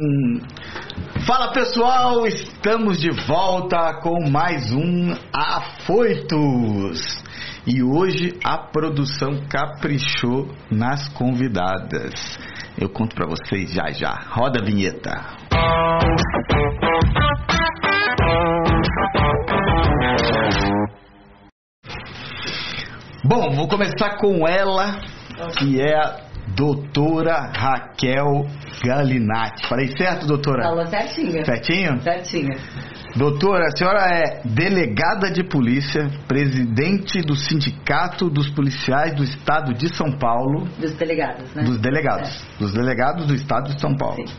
Hum. Fala pessoal, estamos de volta com mais um Afoitos. E hoje a produção caprichou nas convidadas. Eu conto para vocês já já. Roda a vinheta. Bom, vou começar com ela, que é a doutora Raquel Galinatti. Falei certo, doutora? Falou certinho. Certinho? Certinho. Doutora, a senhora é delegada de polícia, presidente do Sindicato dos Policiais do Estado de São Paulo. Dos delegados, né? Dos delegados. É. Dos delegados do Estado de São Paulo. Sim.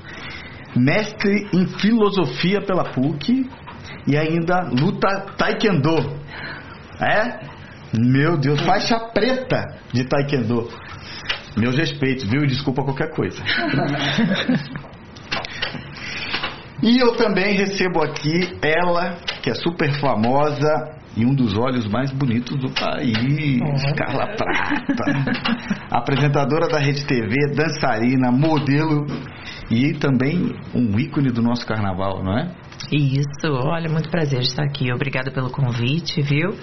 Mestre em filosofia pela PUC e ainda luta taekwondo. É? Meu Deus, faixa preta de taekwondo. Meus respeitos, viu? Desculpa qualquer coisa. e eu também recebo aqui ela, que é super famosa e um dos olhos mais bonitos do país, Carla Prata. Apresentadora da Rede TV, dançarina, modelo e também um ícone do nosso carnaval, não é? Isso, olha, muito prazer estar aqui. Obrigada pelo convite, viu?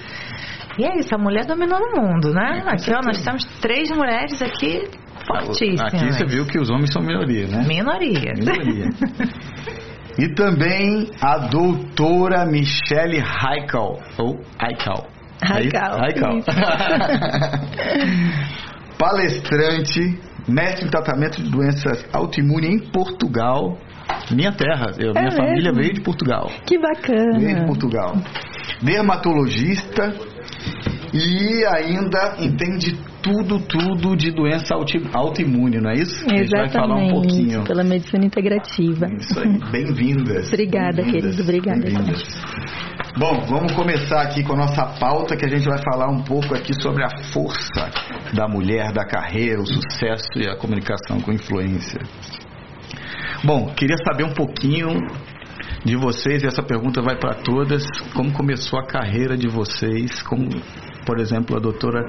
E é isso, a mulher dominou no mundo, né? É, aqui, ó, nós temos três mulheres aqui fortíssimas. Aqui você viu que os homens são minoria, né? Minoria. Minoria. e também a doutora Michele Heikel, ou Heikel. Heikel. Heikel. Palestrante, mestre em tratamento de doenças autoimunes em Portugal. Minha terra, eu, é minha mesmo? família veio de Portugal. Que bacana. Veio de Portugal. Dermatologista, e ainda entende tudo, tudo de doença autoimune, não é isso? Exatamente, a gente vai falar um pouquinho. pela medicina integrativa. Isso aí, bem-vindas. Obrigada, bem querido, obrigada. Bem Bom, vamos começar aqui com a nossa pauta, que a gente vai falar um pouco aqui sobre a força da mulher, da carreira, o sucesso e a comunicação com influência. Bom, queria saber um pouquinho de vocês, e essa pergunta vai para todas, como começou a carreira de vocês, como por exemplo, a doutora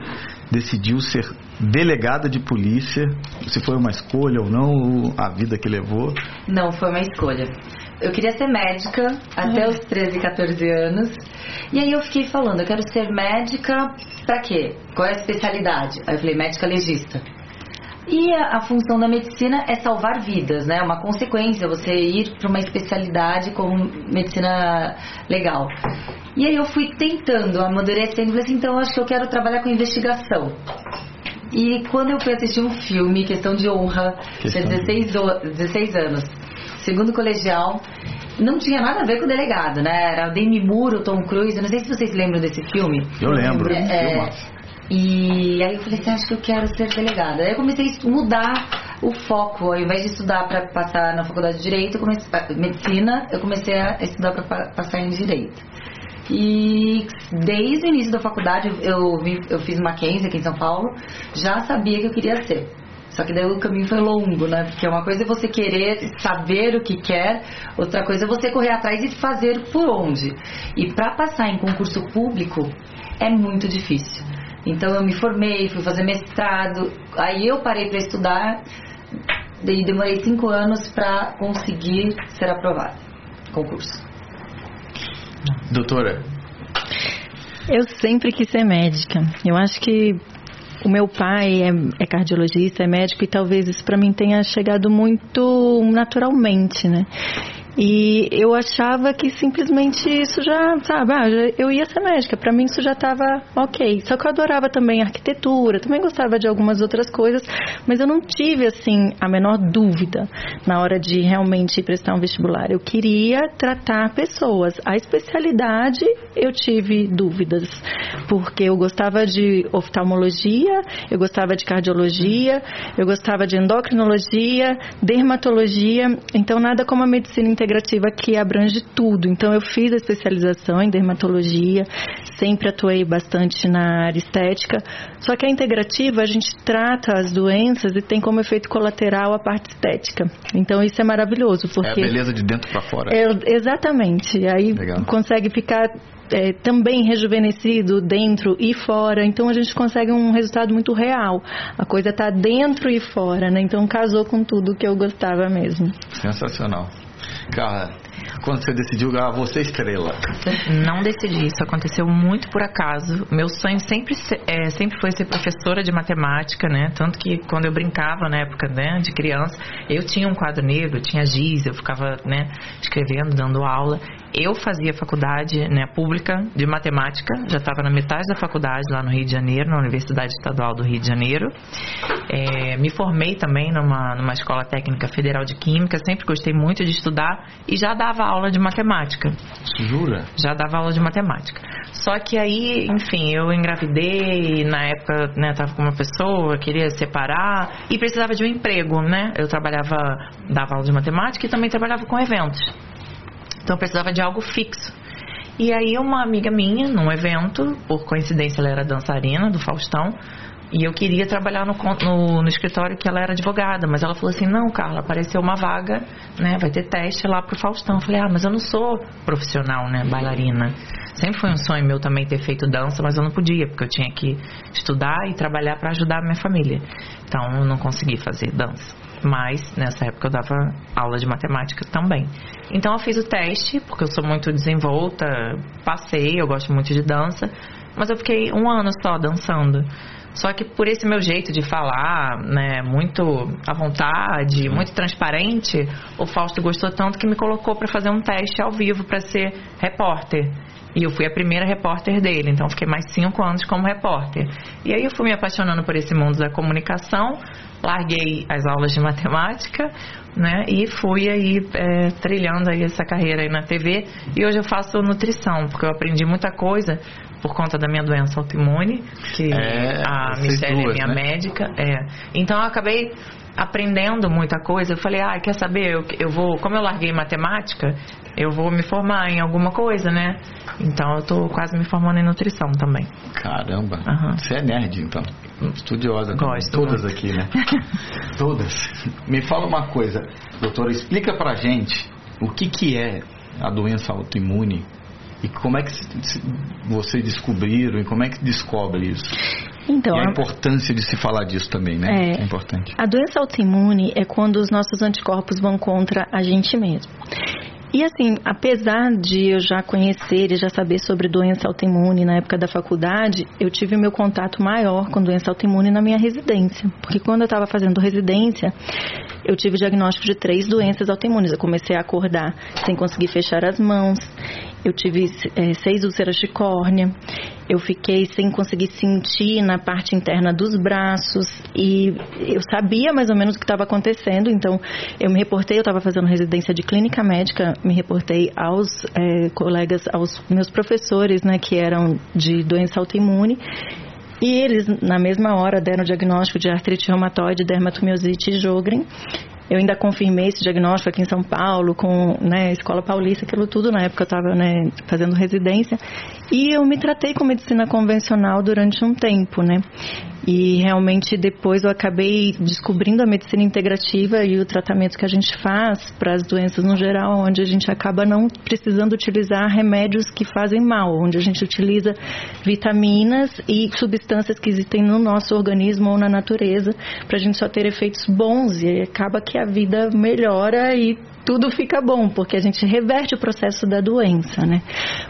decidiu ser delegada de polícia, se foi uma escolha ou não, a vida que levou? Não, foi uma escolha. Eu queria ser médica até uhum. os 13, 14 anos. E aí eu fiquei falando, eu quero ser médica para quê? Qual é a especialidade? Aí eu falei, médica legista. E a, a, função da medicina é salvar vidas, né? Uma consequência você ir para uma especialidade como medicina legal. E aí eu fui tentando, amadurecendo, falei assim, então acho que eu quero trabalhar com investigação. E quando eu fui assistir um filme, Questão de Honra, tinha 16, 16 anos, segundo colegial, não tinha nada a ver com o delegado, né? Era o Demi Moore, o Tom Cruise, eu não sei se vocês lembram desse filme. Eu lembro. É, é, e aí eu falei assim, acho que eu quero ser delegada. Aí eu comecei a mudar o foco. Ao invés de estudar para passar na faculdade de Direito, comecei, Medicina, eu comecei a estudar para passar em Direito. E desde o início da faculdade, eu, eu fiz Mackenzie aqui em São Paulo, já sabia que eu queria ser. Só que daí o caminho foi longo, né? Porque uma coisa é você querer saber o que quer, outra coisa é você correr atrás e fazer por onde. E para passar em concurso público é muito difícil. Então eu me formei, fui fazer mestrado, aí eu parei para estudar e demorei cinco anos para conseguir ser aprovada. Concurso. Doutora. Eu sempre quis ser médica. Eu acho que o meu pai é, é, cardiologista, é médico e talvez isso para mim tenha chegado muito naturalmente, né? E eu achava que simplesmente isso já, sabe, ah, eu ia ser médica, para mim isso já estava ok. Só que eu adorava também arquitetura, também gostava de algumas outras coisas, mas eu não tive, assim, a menor dúvida na hora de realmente prestar um vestibular. Eu queria tratar pessoas. A especialidade eu tive dúvidas, porque eu gostava de oftalmologia, eu gostava de cardiologia, eu gostava de endocrinologia, dermatologia, então nada como a medicina integrada integrativa que abrange tudo. Então, eu fiz a especialização em dermatologia, sempre atuei bastante na área estética. Só que a integrativa, a gente trata as doenças e tem como efeito colateral a parte estética. Então, isso é maravilhoso. Porque é a beleza de dentro para fora. É, exatamente. Aí Legal. consegue ficar é, também rejuvenescido dentro e fora. Então a gente consegue um resultado muito real. A coisa está dentro e fora, né? Então casou com tudo que eu gostava mesmo. Sensacional. Cara, quando você decidiu, ah, você estrela? Não decidi, isso aconteceu muito por acaso. Meu sonho sempre, é, sempre foi ser professora de matemática, né? Tanto que quando eu brincava na época né, de criança, eu tinha um quadro negro, tinha giz, eu ficava né, escrevendo, dando aula. Eu fazia faculdade né, pública de matemática, já estava na metade da faculdade lá no Rio de Janeiro, na Universidade Estadual do Rio de Janeiro. É, me formei também numa, numa escola técnica federal de química, sempre gostei muito de estudar e já dava aula de matemática. Jura? Já dava aula de matemática. Só que aí, enfim, eu engravidei, na época, né, tava com uma pessoa, queria separar e precisava de um emprego, né? Eu trabalhava, dava aula de matemática e também trabalhava com eventos. Então precisava de algo fixo. E aí uma amiga minha, num evento, por coincidência ela era dançarina do Faustão, e eu queria trabalhar no, no, no, escritório que ela era advogada, mas ela falou assim: não, Carla, apareceu uma vaga, né? Vai ter teste lá pro Faustão. Eu falei: ah, mas eu não sou profissional, né? Bailarina. Sempre foi um sonho meu também ter feito dança, mas eu não podia, porque eu tinha que estudar e trabalhar para ajudar a minha família. Então eu não consegui fazer dança. Mas nessa época eu dava aula de matemática também. Então eu fiz o teste, porque eu sou muito desenvolta, passei, eu gosto muito de dança, mas eu fiquei um ano só dançando. Só que por esse meu jeito de falar, né, muito à vontade, muito transparente, o Fausto gostou tanto que me colocou para fazer um teste ao vivo para ser repórter. E eu fui a primeira repórter dele, então fiquei mais cinco anos como repórter. E aí eu fui me apaixonando por esse mundo da comunicação, larguei as aulas de matemática, né? E fui aí é, trilhando aí essa carreira aí na TV. E hoje eu faço nutrição, porque eu aprendi muita coisa por conta da minha doença autoimune, que é, a Michelle é minha né? médica. É. Então eu acabei aprendendo muita coisa. Eu falei, ah, quer saber? Eu, eu vou, como eu larguei matemática, eu vou me formar em alguma coisa, né? Então eu tô quase me formando em nutrição também. Caramba, uhum. você é nerd então, estudiosa. Gosto. Todas muito. aqui, né? Todas. Me fala uma coisa, doutora, explica pra gente o que que é a doença autoimune e como é que vocês descobriram e como é que descobre isso? Então, e a, importância de se falar disso também, né? É, é importante. A doença autoimune é quando os nossos anticorpos vão contra a gente mesmo. E assim, apesar de eu já conhecer e já saber sobre doença autoimune na época da faculdade, eu tive meu contato maior com doença autoimune na minha residência. Porque quando eu estava fazendo residência, eu tive o diagnóstico de três doenças autoimunes. Eu comecei a acordar sem conseguir fechar as mãos, eu tive é, seis úlceras de córnea, eu fiquei sem conseguir sentir na parte interna dos braços e eu sabia mais ou menos o que estava acontecendo, então eu me reportei, eu estava fazendo residência de clínica médica, me reportei aos é, colegas, aos meus professores, né, que eram de doença autoimune e eles, na mesma hora, deram o diagnóstico de artrite reumatoide, dermatomiosite e Jogren. Eu ainda confirmei esse diagnóstico aqui em São Paulo, com né, Escola Paulista, aquilo tudo, na época eu estava né, fazendo residência. E eu me tratei com medicina convencional durante um tempo, né? E realmente depois eu acabei descobrindo a medicina integrativa e o tratamento que a gente faz para as doenças no geral, onde a gente acaba não precisando utilizar remédios que fazem mal, onde a gente utiliza vitaminas e substâncias que existem no nosso organismo ou na natureza para a gente só ter efeitos bons e acaba que a vida melhora e tudo fica bom, porque a gente reverte o processo da doença, né?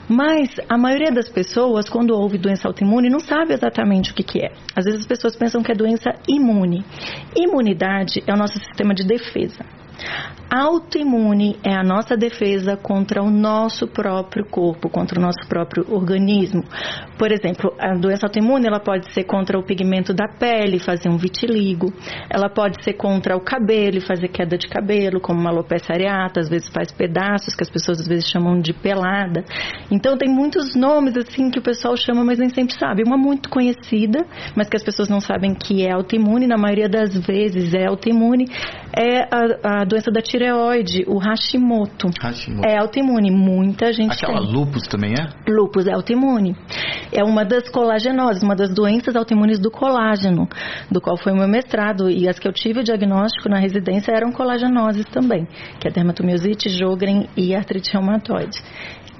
Mas a maioria das pessoas, quando ouve doença autoimune, não sabe exatamente o que, que é. Às vezes as pessoas pensam que é doença imune. Imunidade é o nosso sistema de defesa. Autoimune é a nossa defesa contra o nosso próprio corpo, contra o nosso próprio organismo. Por exemplo, a doença autoimune ela pode ser contra o pigmento da pele, fazer um vitiligo. Ela pode ser contra o cabelo, fazer queda de cabelo, como uma alopecia areata, às vezes faz pedaços, que as pessoas às vezes chamam de pelada. Então tem muitos nomes assim que o pessoal chama, mas nem sempre sabe. Uma muito conhecida, mas que as pessoas não sabem que é autoimune, na maioria das vezes é autoimune, é a, a doença da tireoide, o Hashimoto. Hashimoto. É autoimune, muita gente Aquela tem. lupus também é? Lupus é autoimune. É uma das colagenoses, uma das doenças autoimunes do colágeno, do qual foi o meu mestrado. E as que eu tive o diagnóstico na residência eram colagenoses também, que é dermatomiosite, Jogren e artrite reumatoide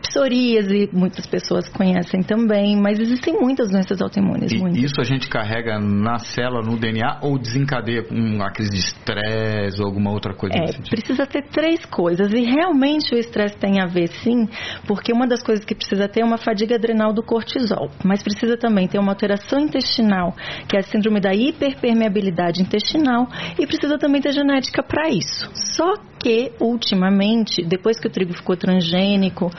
psoríase, muitas pessoas conhecem também, mas existem muitas doenças autoimunes. E muitas. isso a gente carrega na célula, no DNA, ou desencadeia uma crise de estresse ou alguma outra coisa É, precisa ter três coisas e realmente o estresse tem a ver sim, porque uma das coisas que precisa ter é uma fadiga adrenal do cortisol, mas precisa também ter uma alteração intestinal, que é a síndrome da hiperpermeabilidade intestinal, e precisa também ter genética para isso. Só que ultimamente, depois que o trigo ficou transgênico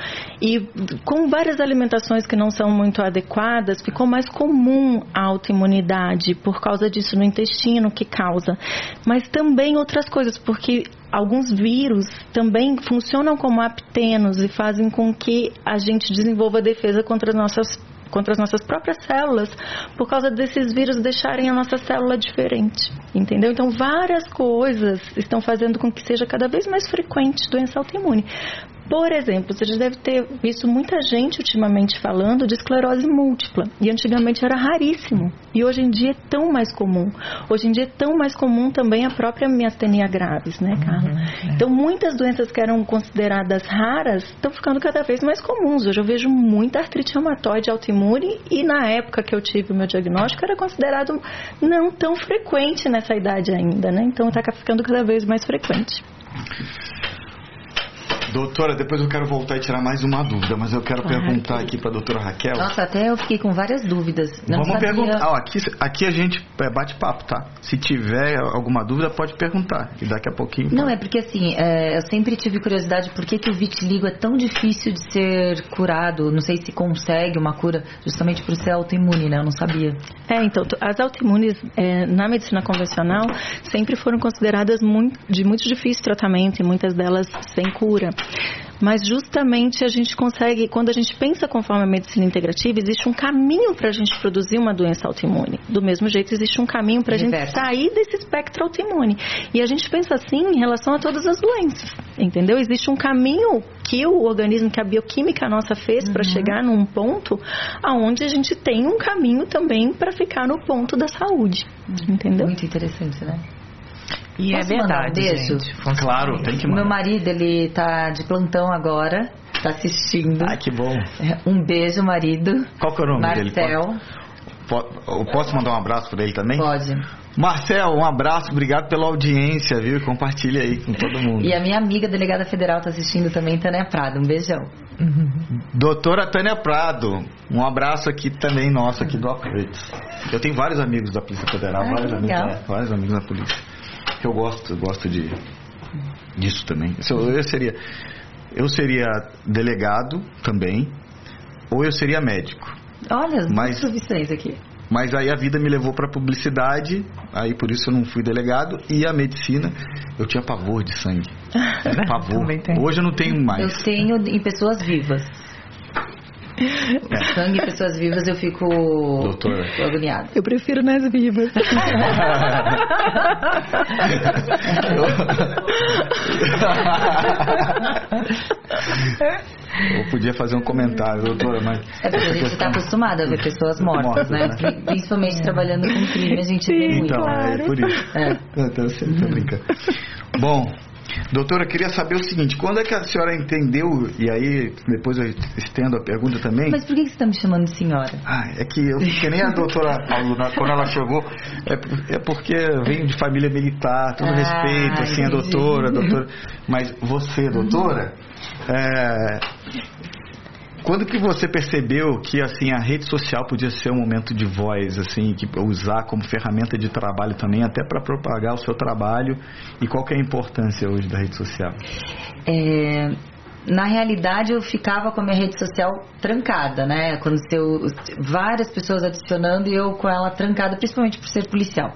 e com várias alimentações que não são muito adequadas, ficou mais comum a autoimunidade por causa disso no intestino que causa, mas também outras coisas, porque alguns vírus também funcionam como aptenos e fazem com que a gente desenvolva defesa contra as nossas contra as nossas próprias células por causa desses vírus deixarem a nossa célula diferente, entendeu? Então várias coisas estão fazendo com que seja cada vez mais frequente doença autoimune. Por exemplo, você já deve ter visto muita gente ultimamente falando de esclerose múltipla. E antigamente era raríssimo. E hoje em dia é tão mais comum. Hoje em dia é tão mais comum também a própria miastenia graves, né, Carla? Uhum, é. Então, muitas doenças que eram consideradas raras estão ficando cada vez mais comuns. Hoje eu vejo muita artrite reumatoide autoimune e na época que eu tive o meu diagnóstico era considerado não tão frequente nessa idade ainda, né? Então está ficando cada vez mais frequente. Doutora, depois eu quero voltar e tirar mais uma dúvida, mas eu quero perguntar aqui para a doutora Raquel. Nossa, até eu fiquei com várias dúvidas. Não Vamos sabia... perguntar. Ó, aqui, aqui a gente é, bate papo, tá? Se tiver alguma dúvida, pode perguntar. E daqui a pouquinho. Não, é porque assim, é, eu sempre tive curiosidade por que, que o vitiligo é tão difícil de ser curado. Não sei se consegue uma cura justamente por ser autoimune, né? Eu não sabia. É, então, as autoimunes é, na medicina convencional sempre foram consideradas muito, de muito difícil tratamento e muitas delas sem cura. Mas justamente a gente consegue, quando a gente pensa conforme a medicina integrativa, existe um caminho para a gente produzir uma doença autoimune. Do mesmo jeito, existe um caminho para a gente sair desse espectro autoimune. E a gente pensa assim em relação a todas as doenças, entendeu? Existe um caminho que o organismo, que a bioquímica nossa fez para chegar num ponto aonde a gente tem um caminho também para ficar no ponto da saúde, entendeu? Muito interessante, né? E Posso é mandar um verdade, beijo? gente. Claro, tem que Meu mandar. marido, ele tá de plantão agora, tá assistindo. Ai, que bom. Um beijo, marido. Qual que é o nome dele? Marcel. Po- Eu posso mandar um abraço para ele também? Pode. Marcel, um abraço, obrigado pela audiência, viu? Compartilha aí com todo mundo. E a minha amiga delegada federal tá assistindo também, Tânia Prado. Um beijão. Doutora Tânia Prado, um abraço aqui também nosso, aqui do Apritos. Eu tenho vários amigos da Polícia Federal, Ah, vários, amigos, é, vários amigos da polícia. Eu gosto, eu gosto de disso também. Eu, eu seria, eu seria delegado também, ou eu seria médico. Olha, as Mas- profissões aqui. Mas aí a vida me levou para publicidade, aí por isso eu não fui delegado e a medicina eu tinha pavor de sangue. Pavor. Hoje eu não tenho mais. Eu tenho em pessoas vivas. Sangue em pessoas vivas eu fico Doutora. agoniada. Eu prefiro nas vivas. Eu podia fazer um comentário, doutora, mas. É porque a gente está acostumado a ver pessoas mortas, né? Mortas, né? Pri- Principalmente trabalhando com crime, a gente vê muito. Então, é por isso. É. Eu tô, eu tô brincando. Bom, doutora, eu queria saber o seguinte: quando é que a senhora entendeu, e aí depois eu estendo a pergunta também. Mas por que você está me chamando de senhora? Ah, é que eu que nem a doutora Paula, quando ela chegou, é, é porque eu venho de família militar, todo Ah, respeito, assim, a entendi. doutora, doutora. Mas você, doutora, é, quando que você percebeu que assim a rede social podia ser um momento de voz, assim, que usar como ferramenta de trabalho também, até para propagar o seu trabalho? E qual que é a importância hoje da rede social? É, na realidade, eu ficava com a minha rede social trancada, né? Aconteceu várias pessoas adicionando e eu com ela trancada, principalmente por ser policial.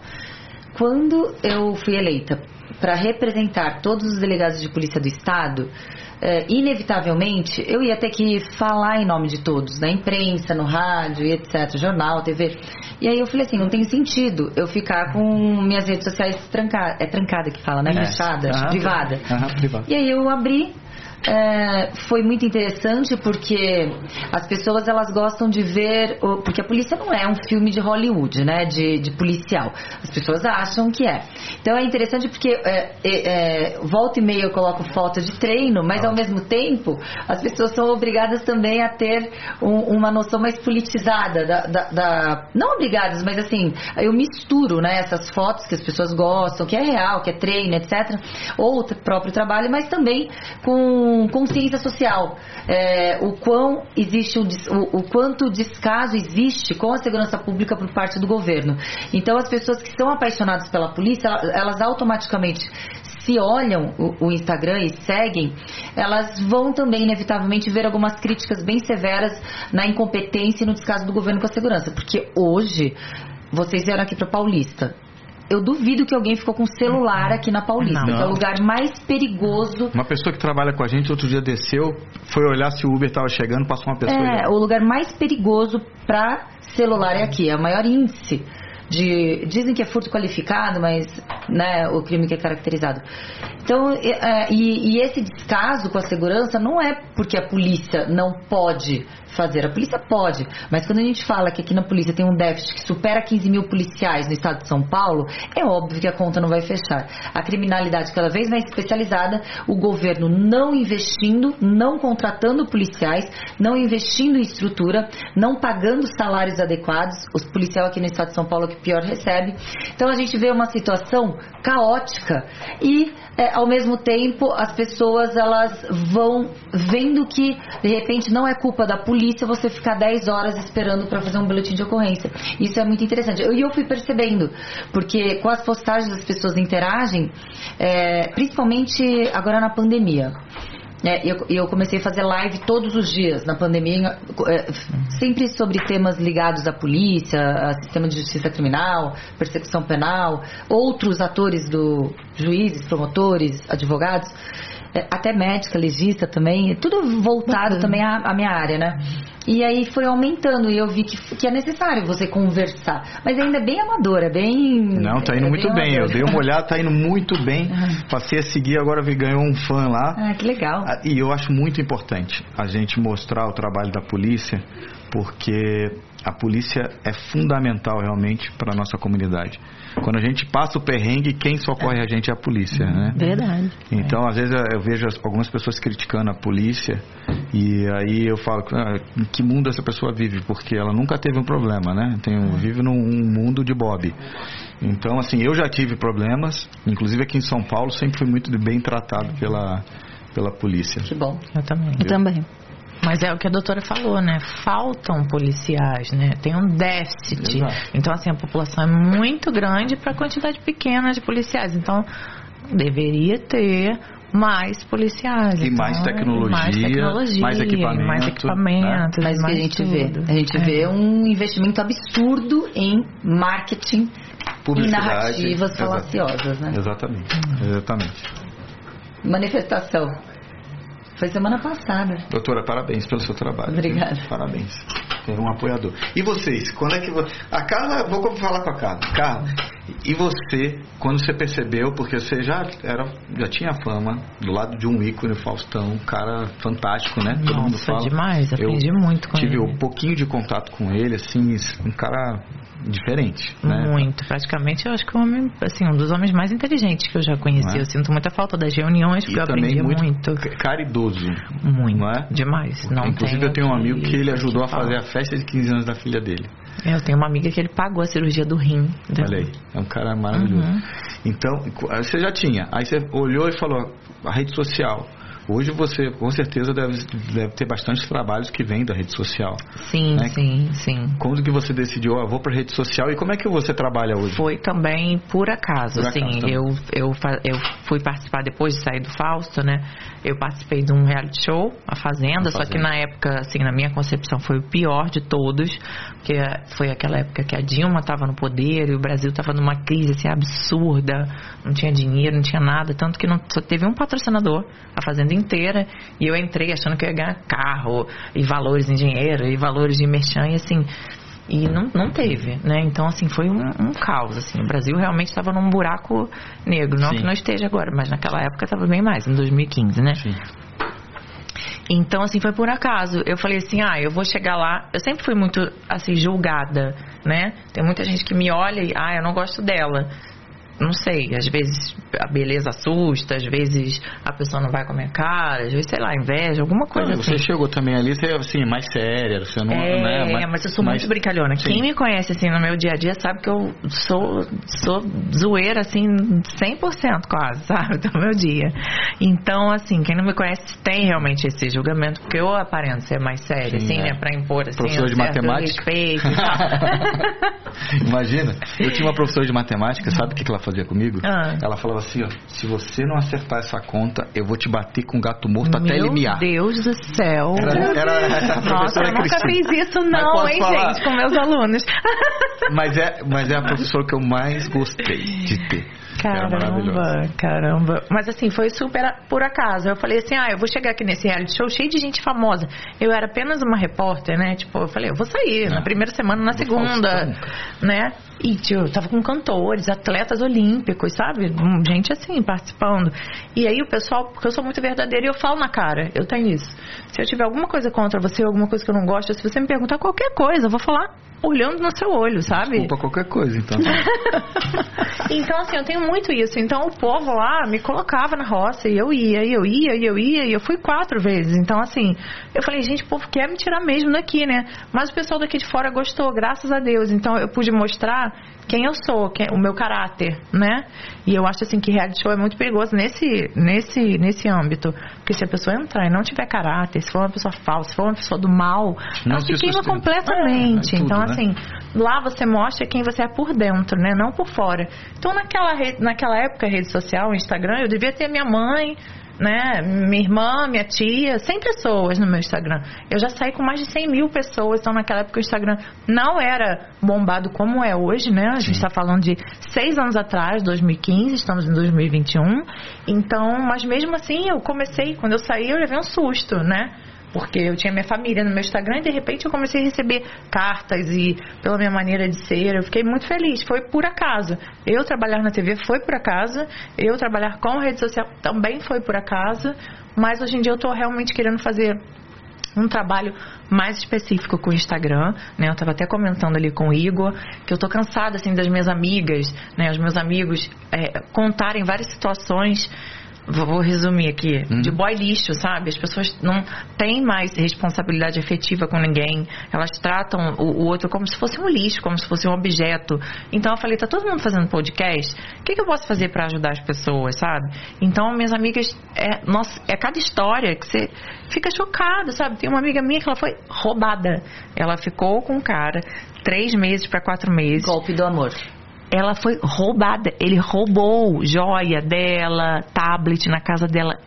Quando eu fui eleita para representar todos os delegados de polícia do estado, é, inevitavelmente eu ia ter que falar em nome de todos, na imprensa, no rádio, etc, jornal, TV. E aí eu falei assim, não tem sentido eu ficar com minhas redes sociais trancadas, é trancada que fala, né? É. Fechada, Aham, privada. Privada. E aí eu abri é, foi muito interessante porque as pessoas elas gostam de ver porque a polícia não é um filme de Hollywood né de, de policial. As pessoas acham que é. Então é interessante porque é, é, é, volta e meia eu coloco foto de treino mas ao mesmo tempo as pessoas são obrigadas também a ter um- uma noção mais politizada da, da- da- não obrigadas mas assim eu misturo né essas fotos que as pessoas gostam que é real que é treino etc ou o próprio trabalho mas também com consciência social É, o quão existe o, o, o quanto descaso existe com a segurança pública por parte do governo então as pessoas que são apaixonadas pela polícia ela- elas automaticamente se olham o, o Instagram e seguem, elas vão também, inevitavelmente, ver algumas críticas bem severas na incompetência e no descaso do governo com a segurança. Porque hoje, vocês vieram aqui para Paulista. Eu duvido que alguém ficou com celular aqui na Paulista, Não. que é o lugar mais perigoso Uma pessoa que trabalha com a gente outro dia desceu, foi olhar se o Uber estava chegando, passou uma pessoa. É, o lugar mais perigoso para celular é aqui, é o maior índice de dizem que é furto qualificado, mas né, o crime que é caracterizado. Então, e, é, e, e esse descaso com a segurança não é porque a polícia não pode fazer, a polícia pode, mas quando a gente fala que aqui na polícia tem um déficit que supera 15 mil policiais no estado de São Paulo, é óbvio que a conta não vai fechar. A criminalidade cada vez mais especializada, o governo não investindo, não contratando policiais, não investindo em estrutura, não pagando salários adequados. Os policiais aqui no estado de São Paulo é que pior recebe. Então a gente vê uma situação caótica e é, ao mesmo tempo as pessoas elas vão vendo que de repente não é culpa da polícia você ficar 10 horas esperando para fazer um boletim de ocorrência. Isso é muito interessante. Eu- E eu, fui percebendo, porque com as postagens as pessoas interagem, é, principalmente agora na pandemia. É, eu, eu comecei a fazer live todos os dias na pandemia, é, sempre sobre temas ligados à polícia, a sistema de justiça criminal, persecução penal, outros atores do juízes, promotores, advogados, até médica, legista também, tudo voltado também à, à minha área, né? E aí foi aumentando e eu vi que, que é necessário você conversar, mas ainda é bem amadora, bem Não, tá indo é muito bem. Eu dei uma olhada, tá indo muito bem. Passei a seguir, agora vi- ganhou um fã lá. Ah, que legal. Ah, E eu acho muito importante a gente mostrar o trabalho da polícia, porque a polícia é fundamental realmente para a nossa comunidade. Quando a gente passa o perrengue, quem socorre a gente é a polícia, né? Verdade. Então, às vezes eu vejo as- algumas pessoas criticando a polícia e aí eu falo, ah, em que mundo essa pessoa vive? Porque ela nunca teve um problema, né? Tem um, vive num um mundo de Bob. Então, assim, eu já tive problemas, inclusive aqui em São Paulo, sempre fui muito bem tratado pela, pela polícia. Que bom. Eu também. Eu também. Mas é o que a doutora falou, né? Faltam policiais, né? Tem um déficit. Exato. Então, assim, a população é muito grande para a quantidade pequena de policiais. Então, deveria ter mais policiais. E Então, mais tecnologia, mais, tecnologia, mais equipamento, mais equipamento, Mas o que a mais gente vê? tudo. A gente É. vê um investimento absurdo em marketing e narrativas falaciosas, né? Exatamente, exatamente. Manifestação. Foi semana passada. Doutora, parabéns pelo seu trabalho. Obrigada. Parabéns. Tem um apoiador. E vocês? Quando é que a Carla, vou falar com a Carla. Carla, e você, quando você percebeu, porque você já era, já tinha fama do lado de um ícone, Faustão, um cara fantástico, né? Todo mundo Nossa, fala. demais. Aprendi Eu muito com tive ele. um pouquinho de contato com ele, assim, um cara diferente, né? Muito, praticamente eu acho que o homem, assim, um dos homens mais inteligentes que eu já conheci. É? Eu sinto muita falta das reuniões, porque E eu aprendi muito, muito. caridoso. Muito. não é? Demais. Não Inclusive eu tenho um amigo que ele ajudou a aqui fazer a festa de 15 anos da filha dele. Eu tenho uma amiga que ele pagou a cirurgia do rim. dela. Olha aí, é um cara maravilhoso. Uhum. Então, você já tinha. Aí você olhou e falou, a rede social. Hoje você, com certeza, deve, deve ter bastante trabalhos que vêm da rede social. Sim, né? sim, sim. Quando que você decidiu, ah, vou para rede social e como é que você trabalha hoje? Foi também por acaso, por assim, acaso, eu, eu, eu fui participar depois de sair do Fausto, né? Eu participei de um reality show, A Fazenda, a só que na época, assim, na minha concepção foi o pior de todos, porque foi aquela época que a Dilma estava no poder e o Brasil estava numa crise assim, absurda, não tinha dinheiro, não tinha nada, tanto que não só teve um patrocinador, a Fazenda inteira, e eu entrei achando que eu ia ganhar carro, e valores em dinheiro, e valores de merchan, e assim, e não, não teve, né? Então, assim, foi um, um caos, assim. O Brasil realmente estava num buraco negro. Não Sim. que não esteja agora, mas naquela época estava bem mais, em 2015, né? Sim. Então, assim, foi por acaso. Eu falei assim, ah, eu vou chegar lá. Eu sempre fui muito, assim, julgada, né? Tem muita gente que me olha e, ah, eu não gosto dela não sei, às vezes a beleza assusta, às vezes a pessoa não vai com a minha cara, às vezes, sei lá, inveja, alguma coisa não, assim. Você chegou também ali, você assim, mais séria, você não. É, né, mais, mas eu sou mais... muito brincalhona. Sim. Quem me conhece assim no meu dia a dia sabe que eu sou, sou zoeira assim 100% quase, sabe, do meu dia. Então, assim, quem não me conhece tem realmente esse julgamento, porque eu aparento ser mais séria, Sim, assim, é. né, pra impor assim, professor de matemática. respeito Imagina, eu tinha uma professora de matemática, sabe o que ela fazia comigo? Ah. Ela falava assim, ó, se você não acertar essa conta, eu vou te bater com gato morto Meu até ele miar. Meu Deus do céu. Era, era a Nossa, eu nunca fiz isso não, hein, falar... gente, com meus alunos. Mas é, mas é a professora que eu mais gostei de ter. Caramba, caramba. Mas assim, foi super por acaso. Eu falei assim, ah, eu vou chegar aqui nesse reality show cheio de gente famosa. Eu era apenas uma repórter, né? Tipo, eu falei, eu vou sair na primeira semana, na segunda, né? E tio, eu tava com cantores, atletas olímpicos, sabe? Gente assim, participando. E aí o pessoal, porque eu sou muito verdadeira e eu falo na cara, eu tenho isso. Se eu tiver alguma coisa contra você, alguma coisa que eu não gosto, se você me perguntar qualquer coisa, eu vou falar olhando no seu olho, sabe? Desculpa qualquer coisa, então. então, assim, eu tenho muito isso. Então, o povo lá me colocava na roça e eu ia, e eu ia, e eu ia, e eu fui quatro vezes. Então, assim, eu falei, gente, o povo quer me tirar mesmo daqui, né? Mas o pessoal daqui de fora gostou, graças a Deus. Então, eu pude mostrar quem eu sou, quem, o meu caráter, né? E eu acho assim que reality show é muito perigoso nesse, nesse, nesse âmbito. Porque se a pessoa entrar e não tiver caráter, se for uma pessoa falsa, se for uma pessoa do mal, não ela se queima completamente. É, é tudo, então, né? assim, lá você mostra quem você é por dentro, né? Não por fora. Então, naquela, naquela época, rede social, Instagram, eu devia ter minha mãe né? Minha irmã, minha tia, 100 pessoas no meu Instagram. Eu já saí com mais de 100 mil pessoas, então naquela época o Instagram não era bombado como é hoje, né? A gente está falando de seis anos atrás, 2015, estamos em 2021. Então, mas mesmo assim, eu comecei, quando eu saí, eu levei um susto, né? Porque eu tinha minha família no meu Instagram e de repente eu comecei a receber cartas e pela minha maneira de ser, eu fiquei muito feliz. Foi por acaso. Eu trabalhar na TV foi por acaso, eu trabalhar com rede social também foi por acaso, mas hoje em dia eu estou realmente querendo fazer um trabalho mais específico com o Instagram, né? Eu estava até comentando ali com o Igor que eu tô cansada assim das minhas amigas, né? Os meus amigos é, contarem várias situações vou resumir aqui, hum. de boy lixo, sabe? As pessoas não têm mais responsabilidade efetiva com ninguém. Elas tratam o, o, outro como se fosse um lixo, como se fosse um objeto. Então eu falei, tá todo mundo fazendo podcast? O que, que eu posso fazer para ajudar as pessoas, sabe? Então minhas amigas, é, nossa, é cada história que você fica chocada, sabe? Tem uma amiga minha que ela foi roubada. Ela ficou com um cara três meses para quatro meses. Golpe do amor ela foi roubada. Ele roubou joia dela, tablet na casa dela.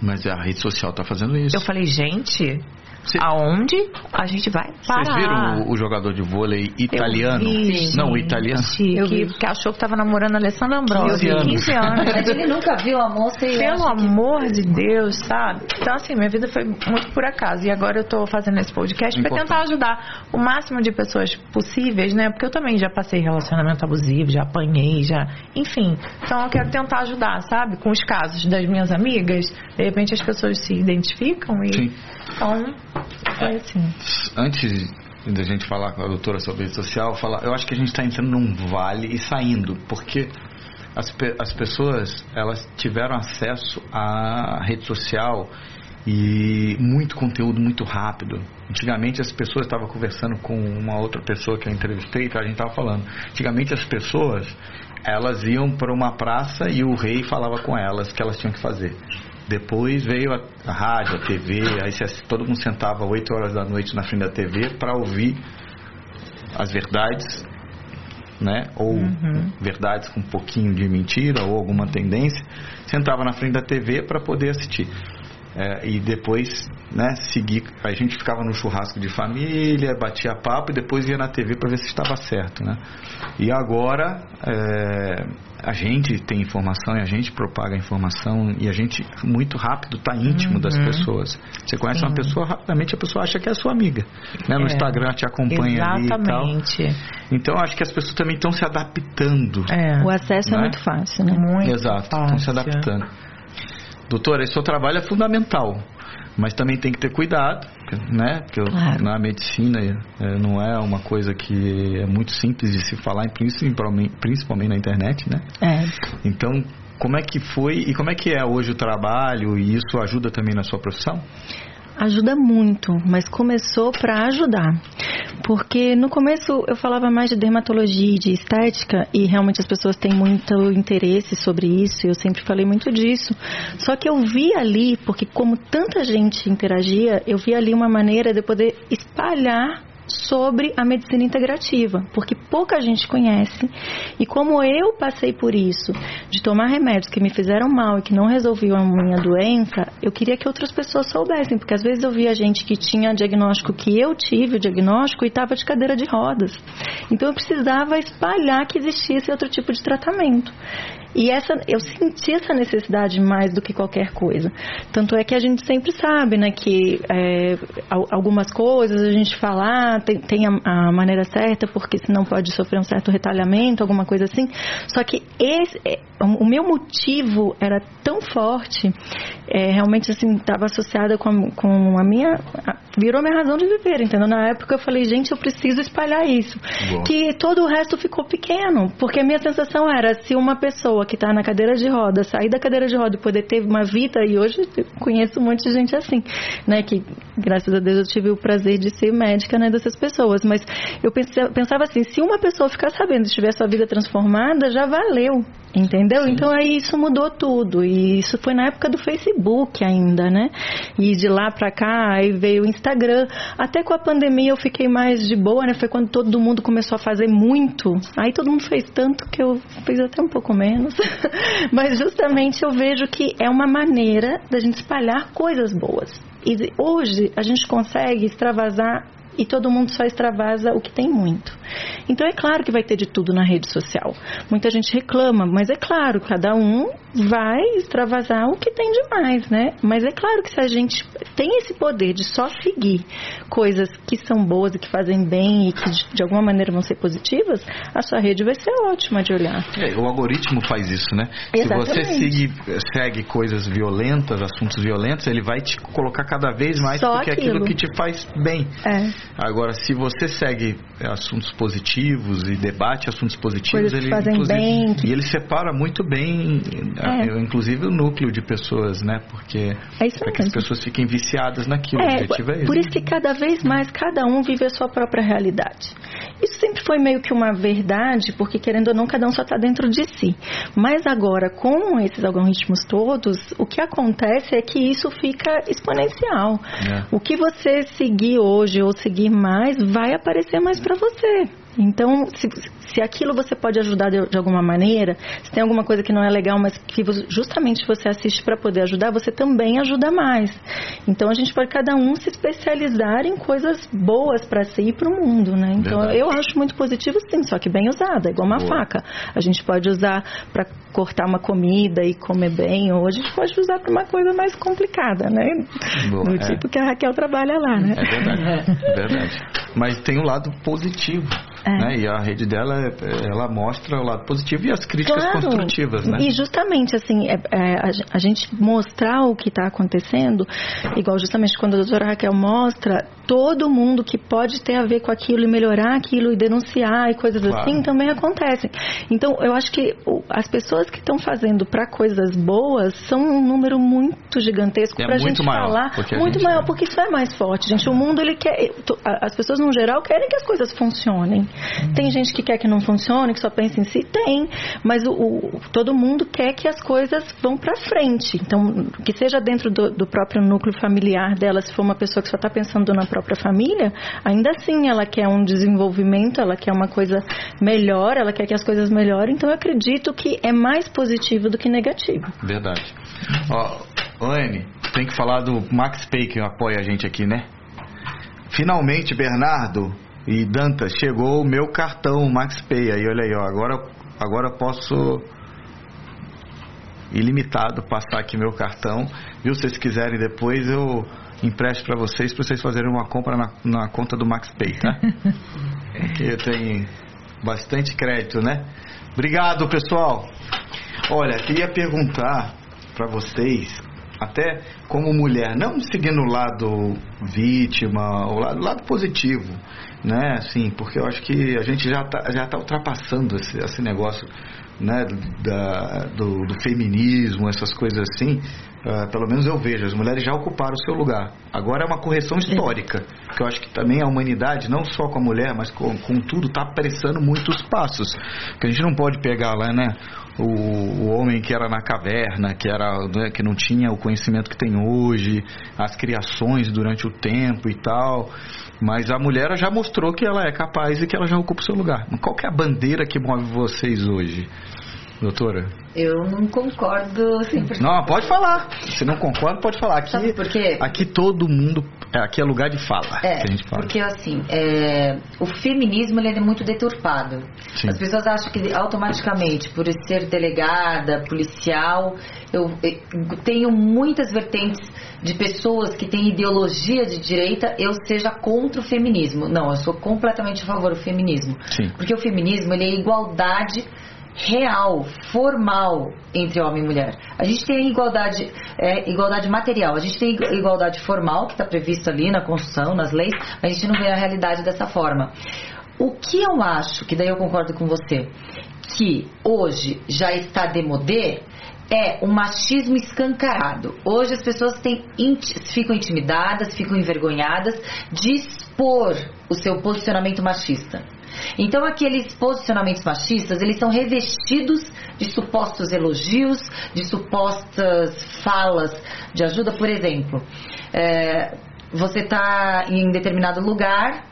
Mas a rede social tá fazendo isso. Eu falei, gente, Cê... Aonde a gente vai parar? Vocês viram o, o, jogador de vôlei italiano? Vi, Não, o italiano. Eu que, que achou que estava namorando a Alessandra Ambrosio. 15 anos. 15 anos. Mas ele nunca viu a moça e Pelo amor de Deus, sabe? Então, assim, minha vida foi muito por acaso. E agora eu estou fazendo esse podcast para tentar ajudar o máximo de pessoas possíveis, né? Porque eu também já passei relacionamento abusivo, já apanhei, já... Enfim, então eu quero tentar ajudar, sabe? Com os casos das minhas amigas. De repente as pessoas se identificam e... Sim. Então, assim. Antes da gente falar com a doutora sobre rede social, falar, eu acho que a gente está entrando num vale e saindo, porque as, as pessoas elas tiveram acesso à rede social e muito conteúdo muito rápido. Antigamente as pessoas estavam conversando com uma outra pessoa que eu entrevistei, que a gente estava falando. Antigamente as pessoas elas iam para uma praça e o rei falava com elas que elas tinham que fazer. Depois veio a, a rádio, a TV, aí todo mundo sentava 8 horas da noite na frente da TV para ouvir as verdades, né? Ou uhum. verdades com um pouquinho de mentira ou alguma tendência. Sentava na frente da TV para poder assistir. É, e depois né, seguir. A gente ficava no churrasco de família, batia papo e depois ia na TV para ver se estava certo. Né? E agora é, a gente tem informação e a gente propaga a informação e a gente muito rápido está íntimo uhum. das pessoas. Você conhece Sim. uma pessoa, rapidamente a pessoa acha que é sua amiga. Né? No é. Instagram te acompanha Exatamente. ali e tal. Então acho que as pessoas também estão se adaptando. É. O acesso é né? é muito fácil, né? Muito Exato, estão se adaptando. Doutora, esse seu trabalho é fundamental mas também tem que ter cuidado, né? Porque claro. na medicina é, não é uma coisa que é muito simples de se falar, principalmente, principalmente na internet, né? É. Então, como é que foi e como é que é hoje o trabalho e isso ajuda também na sua profissão? Ajuda muito, mas começou para ajudar. Porque no começo eu falava mais de dermatologia e de estética e realmente as pessoas têm muito interesse sobre isso, e eu sempre falei muito disso. Só que eu vi ali, porque como tanta gente interagia, eu vi ali uma maneira de poder espalhar sobre a medicina integrativa, porque pouca gente conhece. E como eu passei por isso, de tomar remédios que me fizeram mal e que não resolviam a minha doença, eu queria que outras pessoas soubessem, porque às vezes eu via gente que tinha diagnóstico que eu tive, o diagnóstico, e estava de cadeira de rodas. Então eu precisava espalhar que existia esse outro tipo de tratamento. E essa, eu senti essa necessidade mais do que qualquer coisa. Tanto é que a gente sempre sabe, né, que é, algumas coisas a gente falar tem, tem a, a, maneira certa, porque senão pode sofrer um certo retalhamento, alguma coisa assim. Só que esse, é, o meu motivo era tão forte, é, realmente assim, estava associada com com a minha. A, virou minha razão de viver, entendeu? Na época eu falei, gente, eu preciso espalhar isso. Boa. Que todo o resto ficou pequeno, porque a minha sensação era, se uma pessoa que está na cadeira de roda, sair da cadeira de roda e poder ter uma vida, e hoje eu conheço um monte de gente assim, né, que graças a Deus eu tive o prazer de ser médica, né, dessas pessoas, mas eu pensava assim, se uma pessoa ficar sabendo, tiver sua vida transformada, já valeu, entendeu? Sim. Então aí isso mudou tudo, e isso foi na época do Facebook ainda, né, e de lá pra cá, aí veio o Instagram, até com a pandemia eu fiquei mais de boa, né, foi quando todo mundo começou a fazer muito, aí todo mundo fez tanto que eu fiz até um pouco menos, Mas justamente eu vejo que é uma maneira da gente espalhar coisas boas. E hoje a gente consegue extravasar e todo mundo só extravasa o que tem muito. Então é claro que vai ter de tudo na rede social. Muita gente reclama, mas é claro, cada um vai extravasar o que tem demais, né? Mas é claro que se a gente tem esse poder de só seguir coisas que são boas e que fazem bem e que de alguma maneira vão ser positivas, a sua rede vai ser ótima de olhar. É, o algoritmo faz isso, né? Exatamente. Se você segue, segue coisas violentas, assuntos violentos, ele vai te colocar cada vez mais só porque aquilo. é aquilo que te faz bem. É. Agora, se você segue assuntos positivos e debate assuntos positivos, ele fazem bem. e ele separa muito bem, é. inclusive o núcleo de pessoas, né? Porque é para que as pessoas fiquem viciadas naquilo. É, o objetivo é. Por isso que cada vez mais cada um vive a sua própria realidade. Isso sempre foi meio que uma verdade, porque querendo ou não, cada um só está dentro de si. Mas agora, com esses algoritmos todos, o que acontece é que isso fica exponencial. É. O que você seguir hoje ou seguir mais, vai aparecer mais para você. Então, se, se aquilo você pode ajudar de, de, alguma maneira, se tem alguma coisa que não é legal, mas que justamente você assiste para poder ajudar, você também ajuda mais. Então, a gente pode cada um se especializar em coisas boas para si e para o mundo, né? Então, Verdade. eu acho muito positivo sim, só que bem usada, igual uma Boa. faca. A gente pode usar para cortar uma comida e comer bem, ou a gente pode usar para uma coisa mais complicada, né? Boa, Do é. tipo que a Raquel trabalha lá, né? É verdade. É verdade. Mas tem um lado positivo. É. Né? E a rede dela, ela mostra o lado positivo e as críticas claro. construtivas, né? E justamente, assim, é, é, a, a, gente mostrar o que está acontecendo, igual justamente quando a doutora Raquel mostra, todo mundo que pode ter a ver com aquilo e melhorar aquilo e denunciar e coisas claro. assim, também acontecem. Então, eu acho que as pessoas que estão fazendo para coisas boas são um número muito gigantesco é para a gente maior, falar. Muito gente... maior, porque isso é mais forte, gente. O mundo, ele quer... As pessoas, no geral, querem que as coisas funcionem. Tem gente que quer que não funcione, que só pensa em si, tem, mas o, o todo mundo quer que as coisas vão para frente. Então, que seja dentro do, do, próprio núcleo familiar dela, se for uma pessoa que só está pensando na própria família, ainda assim ela quer um desenvolvimento, ela quer uma coisa melhor, ela quer que as coisas melhorem. Então, eu acredito que é mais positivo do que negativo. Verdade. Ó, Anne, tem que falar do Max Pay que apoia a gente aqui, né? Finalmente, Bernardo e Dantas, chegou o meu cartão Max Pay. Aí, olha aí, ó, agora, agora posso ilimitado passar aqui meu cartão. Viu? Se vocês quiserem depois eu empresto para vocês para vocês fazerem uma compra na, na conta do Max Pay, tá? Porque tem bastante crédito, né? Obrigado, pessoal. Olha, queria perguntar para vocês até como mulher, não seguindo o lado vítima, o lado, lado positivo, né? Assim, porque eu acho que a gente já está já tá ultrapassando esse, esse negócio né, da, do, do, feminismo, essas coisas assim, uh, pelo menos eu vejo, as mulheres já ocuparam o seu lugar. Agora é uma correção histórica, que eu acho que também a humanidade, não só com a mulher, mas com, com tudo, está apressando muitos passos. Que a gente não pode pegar lá, né, o, o homem que era na caverna, que, era, né, que não tinha o conhecimento que tem hoje, as criações durante o tempo e tal. Mas a mulher já mostrou que ela é capaz e que ela já ocupa o seu lugar. Qual é a bandeira que move vocês hoje, doutora? Eu não concordo 100%. Não, pode falar. Se não concorda, pode falar. Aqui, Sabe por quê? Aqui todo mundo. É, aqui é lugar de fala. É, que a gente fala. porque assim, é, o feminismo ele é muito deturpado. Sim. As pessoas acham que automaticamente, por ser delegada, policial, eu, eu tenho muitas vertentes de pessoas que têm ideologia de direita, eu seja contra o feminismo. Não, eu sou completamente a favor do feminismo. Sim. Porque o feminismo ele é igualdade real, formal entre homem e mulher. A gente tem a igualdade, é, igualdade material, a gente tem igualdade formal, que está prevista ali na Constituição, nas leis, a gente não vê a realidade dessa forma. O que eu acho, que daí eu concordo com você, que hoje já está demodé, é o machismo escancarado. Hoje as pessoas têm, ficam intimidadas, ficam envergonhadas de expor o seu posicionamento machista. Então aqueles posicionamentos machistas, eles são revestidos de supostos elogios, de supostas falas de ajuda. Por exemplo, é, você está em determinado lugar,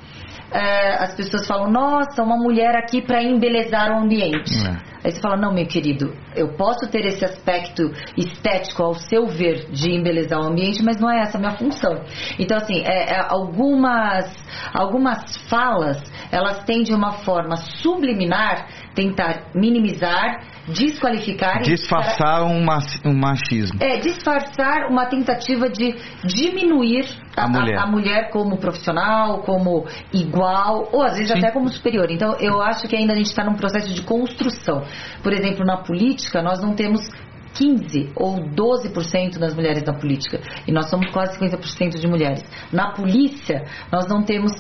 é, as pessoas falam, nossa, uma mulher aqui para embelezar o ambiente. É. Aí você fala, não, meu querido, eu posso ter esse aspecto estético ao seu ver de embelezar o ambiente, mas não é essa a minha função. Então, assim, é, é, algumas, algumas falas, elas têm de uma forma subliminar tentar minimizar, desqualificar... Disfarçar um, um machismo. É, disfarçar uma tentativa de diminuir a, a, mulher. A, a, mulher como profissional, como igual, ou às vezes Sim. até como superior. Então, eu acho que ainda a gente está num processo de construção. Por exemplo, na política, nós não temos 15 ou 12% das mulheres na política. E nós somos quase 50% de mulheres. Na polícia, nós não temos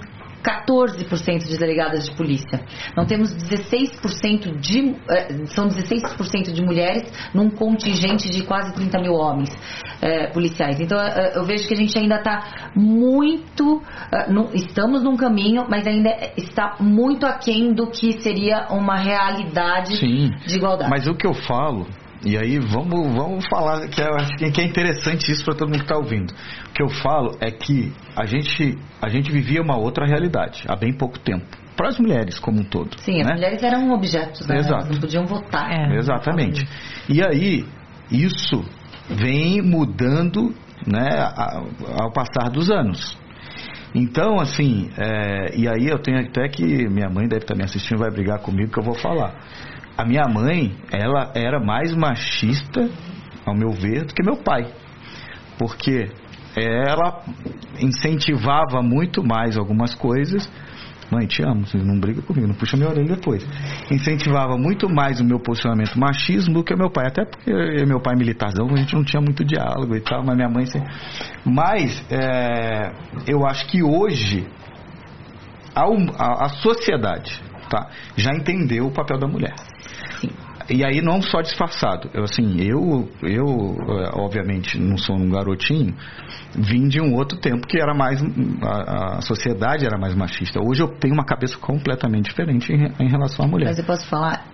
14% de delegadas de polícia. Não temos 16% de. Eh, são 16% de mulheres num contingente de quase 30 mil homens é, policiais. Então eh, eu vejo que a gente ainda está muito. estamos num caminho, mas ainda está muito aquém do que seria uma realidade Sim, de igualdade. Mas o que eu falo e aí vamos, vamos falar que eu acho que é interessante isso para todo mundo que está ouvindo. O que eu falo é que a gente, a gente vivia uma outra realidade há bem pouco tempo. Para as mulheres como um todo. Sim, né? as mulheres eram objetos, né? Exato. Elas não podiam votar. É. Exatamente. E aí, isso vem mudando né, ao passar dos anos. Então, assim, é, e aí eu tenho até que. Minha mãe deve estar me assistindo, vai brigar comigo que eu vou falar a minha mãe, ela era mais machista, ao meu ver, do que meu pai. Porque ela incentivava muito mais algumas coisas. Mãe, te amo, não briga comigo, não puxa minha orelha depois. Incentivava muito mais o meu posicionamento machismo do que o meu pai, até porque meu pai é militarzão, a gente não tinha muito diálogo e tal, mas minha mãe sempre... Mas é, eu acho que hoje a, a, a sociedade tá, já entendeu o papel da mulher. E aí não só disfarçado. Eu, assim, eu, eu, eh, obviamente, não sou um garotinho, vim de um outro tempo que era mais. A, a sociedade era mais machista. Hoje eu tenho uma cabeça completamente diferente em, em relação à mulher. Mas eu posso falar,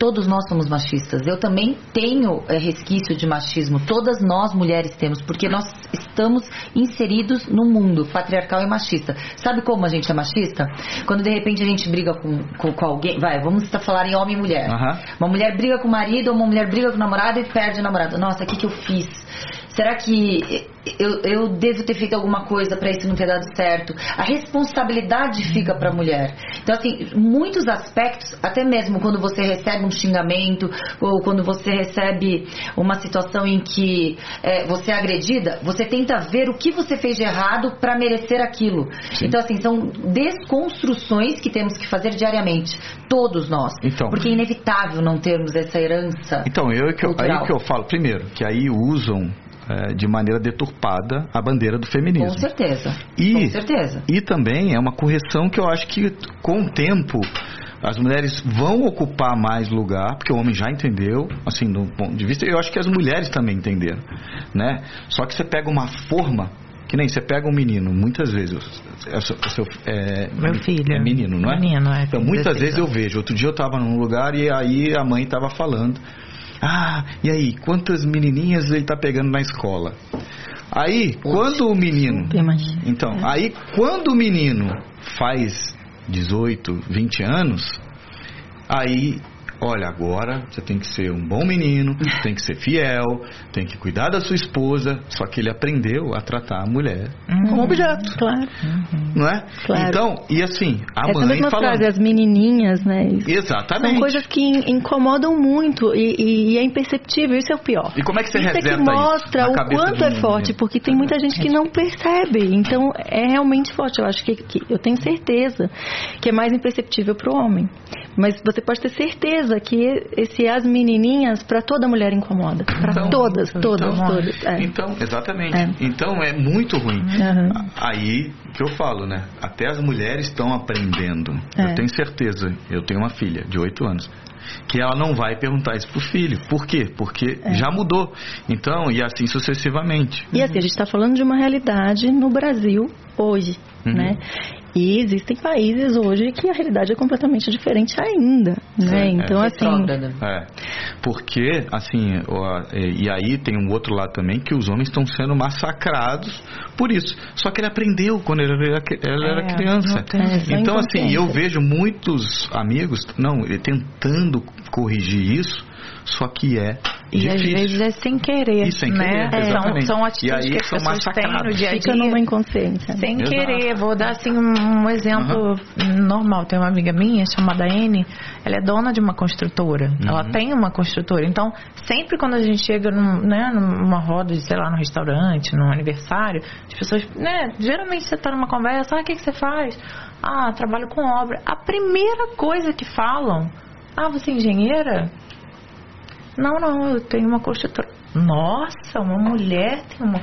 todos nós somos machistas. Eu também tenho é, resquício de machismo. Todas nós mulheres temos, porque nós estamos inseridos no mundo patriarcal e machista. Sabe como a gente é machista? Quando de repente a gente briga com, com, com alguém, vai, vamos falar em homem e mulher. Aham. Uma mulher briga com o marido, ou uma mulher briga com o namorado e perde o namorado. Nossa, o que, que eu fiz? Será que eu, eu devo ter feito alguma coisa para isso não ter dado certo? A responsabilidade fica para a mulher. Então, assim, muitos aspectos, até mesmo quando você recebe um xingamento ou quando você recebe uma situação em que é, você é agredida, você tenta ver o que você fez de errado para merecer aquilo. Sim. Então, assim, são desconstruções que temos que fazer diariamente, todos nós. Então. Porque é inevitável não termos essa herança. Então, eu, que eu- aí que eu falo, primeiro, que aí usam de maneira deturpada a bandeira do feminismo. Com certeza. E, Com certeza. e também é uma correção que eu acho que com o tempo as mulheres vão ocupar mais lugar, porque o homem já entendeu, assim, do ponto de vista, eu acho que as mulheres também entenderam, né? Só que você pega uma forma, que nem você pega um menino, muitas vezes, é, o seu- o seu- é, Meu filho. é menino, não é? Menino, é, Então, muitas 16 vezes eu vejo, outro dia eu estava num lugar e aí a mãe estava falando, ah, e aí, quantas menininhas ele tá pegando na escola? Aí, quando o menino então, aí quando o menino faz 18, 20 anos, aí, olha, agora você tem que ser um bom menino, tem que ser fiel, tem que cuidar da sua esposa, só que ele aprendeu a tratar a mulher como objeto, Claro. não é? Claro. Então, e assim, a Essa mãe falando... frase, as menininhas, né? Exatamente. São coisas que in- incomodam muito e, e- e é imperceptível, isso é o pior. E como é que você isso é que mostra isso o quanto é forte, porque tem muita gente que não percebe. Então é realmente forte. Eu acho que, que- eu tenho certeza que é mais imperceptível para o homem. Mas você pode ter certeza que esse as menininhas para toda mulher incomoda. Para Então, todas, todas, então, todas. É. Então, exatamente. É. Então é muito ruim. Aham. Aí que eu falo, né? Até as mulheres estão aprendendo. É. Eu tenho certeza. Eu tenho uma filha de 8 anos. Que ela não vai perguntar isso pro filho. Por quê? Porque É. já mudou. Então, e assim sucessivamente. E assim, a gente está falando de uma realidade no Brasil hoje, Uhum. né? E existem países hoje que a realidade é completamente diferente ainda, né? É, então, é. assim, Retrógrada. É. Porque, assim, ó, e e aí tem um outro lado também que os homens estão sendo massacrados por isso. Só que ele aprendeu quando ele era, ele era É, criança. É, então, assim, eu vejo muitos amigos, não, ele tentando corrigir isso, só que é E às difícil. vezes é sem querer, E sem né? querer, são, exatamente. são E atitudes aí que as são pessoas têm no dia a fica dia. numa inconsciência. né? Sem Exato. querer, vou dar assim um exemplo normal. Tem uma amiga minha chamada N, ela é dona de uma construtora. Uhum. Ela tem uma construtora. Então, sempre quando a gente chega num, né, numa roda, de, sei lá, no restaurante, num aniversário, as pessoas, né, geralmente você tá numa conversa, ah, o que, que você faz? Ah, trabalho com obra. A primeira coisa que falam, ah, você é engenheira? Não, não, eu tenho uma construtora. Nossa, uma mulher tem uma.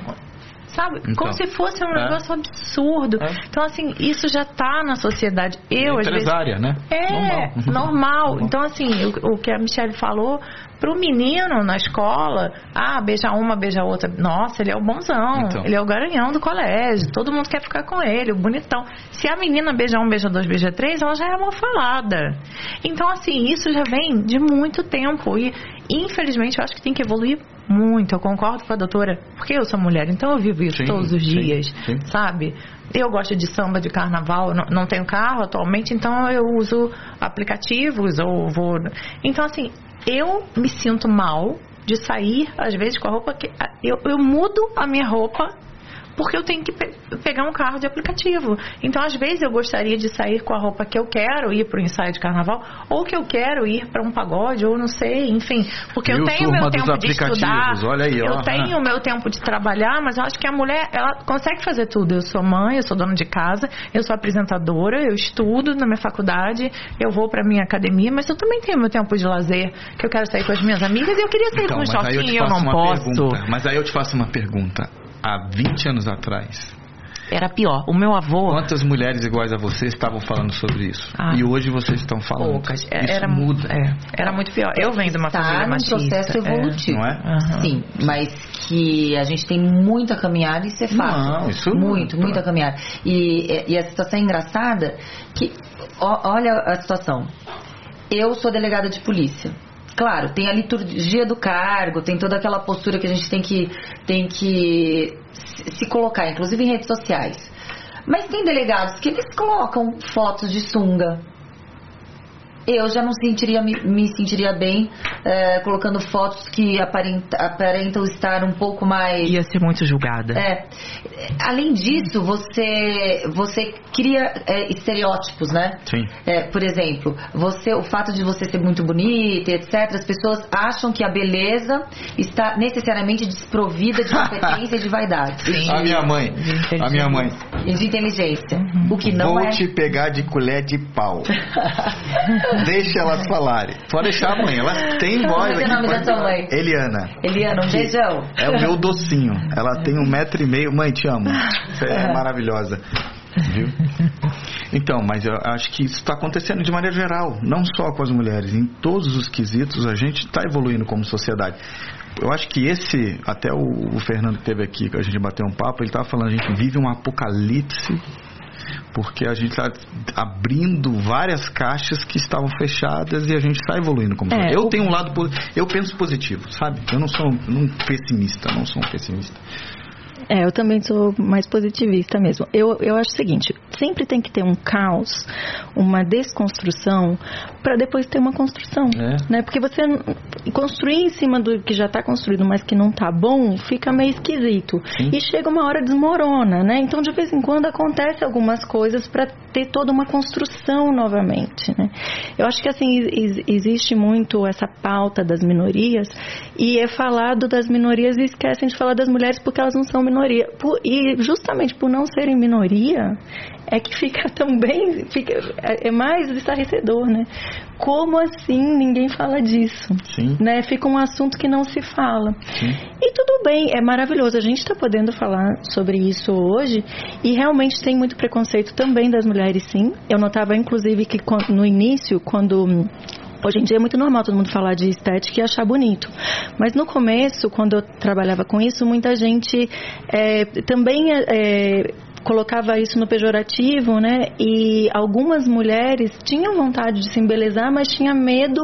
Sabe? Então, Como se fosse um é. negócio absurdo. É. Então, assim, isso já tá na sociedade. Eu, às vezes. Empresária, né? É, Normal. normal. Então, assim, o, o que a Michelle falou, pro menino na escola, ah, beija uma, beija outra. Nossa, ele é o bonzão. Então. Ele é o garanhão do colégio. Todo mundo quer ficar com ele, o bonitão. Se a menina beija um, beija dois, beija três, ela já é mal falada. Então, assim, isso já vem de muito tempo. E, infelizmente, eu acho que tem que evoluir muito. Eu concordo com a doutora, porque eu sou mulher, então eu vivo isso Sim, todos os sim, dias, sim. sabe? Eu gosto de samba de carnaval, não, não tenho carro atualmente, então eu uso aplicativos ou vou. Então, assim, eu me sinto mal de sair, às vezes, com a roupa que. Eu, eu mudo a minha roupa porque eu tenho que pe- pegar um carro de aplicativo. Então, às vezes, eu gostaria de sair com a roupa que eu quero ir para o ensaio de carnaval, ou que eu quero ir para um pagode, ou não sei, enfim. Porque eu tenho meu tempo de estudar, aí, eu ó. tenho o meu tempo de trabalhar, mas eu acho que a mulher, ela consegue fazer tudo. Eu sou mãe, eu sou dona de casa, eu sou apresentadora, eu estudo na minha faculdade, eu vou para minha academia, mas eu também tenho meu tempo de lazer, que eu quero sair com as minhas amigas e eu queria sair Então, com um aí eu eu não posso. pergunta. Mas aí eu te faço uma pergunta. Há 20 anos atrás, era pior. O meu avô. Quantas mulheres iguais a você estavam falando sobre isso? Ah. e hoje vocês estão falando. Poucas. Isso Era, muda. é, era muito pior. Eu venho de uma Está família num machista. processo é. evolutivo. Não é? Aham. Sim, mas que a gente tem muito a caminhar e isso é fato. Não, isso muito, não- muito a caminhar. E, e a situação é engraçada que ó- olha a situação. Eu sou delegada de polícia. Claro, tem a liturgia do cargo, tem toda aquela postura que a gente tem que, tem que se colocar, inclusive em redes sociais. Mas tem delegados que eles colocam fotos de sunga, eu já não sentiria, me, me sentiria bem eh, colocando fotos que aparenta- aparentam estar um pouco mais. Ia ser muito julgada. É. Além disso, você, você cria é, estereótipos, né? Sim. É, por exemplo, você, o fato de você ser muito bonita, etc., as pessoas acham que a beleza está necessariamente desprovida de competência e de vaidade. Sim. A minha mãe. A minha mãe. E de inteligência. O que não Vou é. te pegar de colher de pau. Deixa elas falarem. Pode deixar mãe. Ela tem voz Como é o nome da sua mãe? Eliana. Eliana, um beijão. É o meu docinho. Ela tem um metro e meio. Mãe, te amo. Você é maravilhosa. Viu? Então, mas eu acho que isso está acontecendo de maneira geral, não só com as mulheres. Em todos os quesitos, a gente está evoluindo como sociedade. Eu acho que esse, até o, o Fernando que esteve aqui, que a gente bateu um papo, ele estava falando, a gente vive um apocalipse porque a gente está abrindo várias caixas que estavam fechadas e a gente está evoluindo como É. Eu o- tenho um lado, eu penso positivo, sabe? Eu não sou um pessimista, não sou um pessimista. É, eu também sou mais positivista mesmo. Eu, eu acho o seguinte: sempre tem que ter um caos, uma desconstrução, para depois ter uma construção. É. Né? Porque você construir em cima do que já está construído, mas que não está bom, fica meio esquisito. Sim. E chega uma hora desmorona, né? Então, de vez em quando, acontece algumas coisas para ter toda uma construção novamente, né? Eu acho que, assim, ex- existe muito essa pauta das minorias e é falado das minorias e esquecem de falar das mulheres porque elas não são minoria. Por- e justamente por não serem minoria, é que fica também, fica, é é mais estarrecedor, né? Como assim ninguém fala disso? Sim. Né? Fica um assunto que não se fala. Sim. E tudo bem, é maravilhoso. A gente está podendo falar sobre isso hoje e realmente tem muito preconceito também das mulheres, sim. Eu notava, inclusive, que no início, quando. Hoje em dia é muito normal todo mundo falar de estética e achar bonito. Mas no começo, quando eu trabalhava com isso, muita gente é, também é, colocava isso no pejorativo, né? E algumas mulheres tinham vontade de se embelezar, mas tinha medo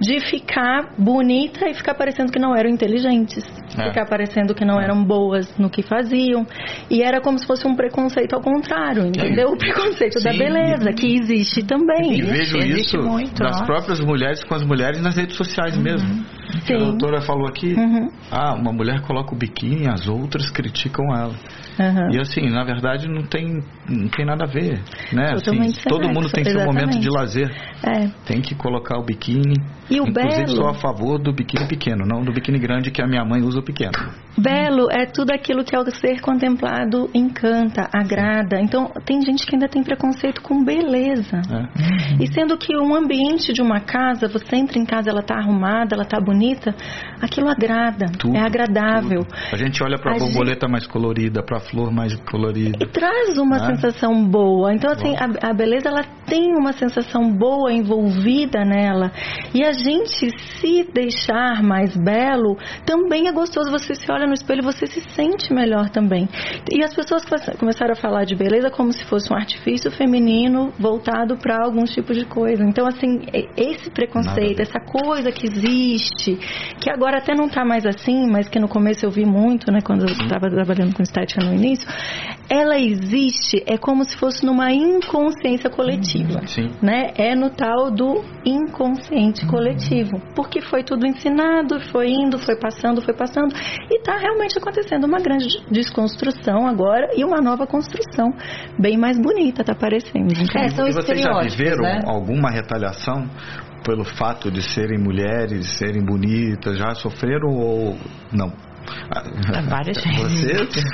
de ficar bonita e ficar parecendo que não eram inteligentes, É. ficar parecendo que não eram boas no que faziam. E era como se fosse um preconceito ao contrário, entendeu? O preconceito da Sim. beleza, que existe também. E vejo existe isso muito, das nossa. próprias mulheres com as mulheres nas redes sociais mesmo. A Sim. doutora falou aqui, Uhum. ah, uma mulher coloca o biquíni, as outras criticam ela. Aham. E assim, na verdade não tem, não tem nada a ver, né? Assim, todo mundo tem seu exatamente. momento de lazer. É. Tem que colocar o biquíni. E o Inclusive belo- sou a favor do biquíni pequeno, não do biquíni grande que a minha mãe usa o pequeno. Belo é tudo aquilo que ao ser contemplado encanta, agrada. Então, tem gente que ainda tem preconceito com beleza. né? E sendo que um ambiente de uma casa, você entra em casa, ela tá arrumada, ela tá bonita, aquilo agrada, Tudo, é agradável. tudo. A gente olha para a borboleta mais colorida, para a flor mais colorida. E traz uma Né? sensação boa. Então, assim, a, a beleza, ela tem uma sensação boa envolvida nela. E a gente se deixar mais belo, também é gostoso. Você se olha no espelho, você se sente melhor também. E as pessoas come- começaram a falar de beleza como se fosse um artifício feminino voltado para alguns tipos de coisa. Então, assim, esse preconceito, essa coisa que existe, que agora até não está mais assim, mas que no começo eu vi muito, né, quando eu estava trabalhando com estética no início, ela existe, é como se fosse numa inconsciência coletiva. Sim. Né? É no tal do inconsciente coletivo. Porque foi tudo ensinado, foi indo, foi passando, foi passando. E está realmente acontecendo uma grande desconstrução agora e uma nova construção. Bem mais bonita, tá parecendo. É, são e vocês já viveram né? alguma retaliação pelo fato de serem mulheres, serem bonitas? Já sofreram ou não? Várias Você, vezes.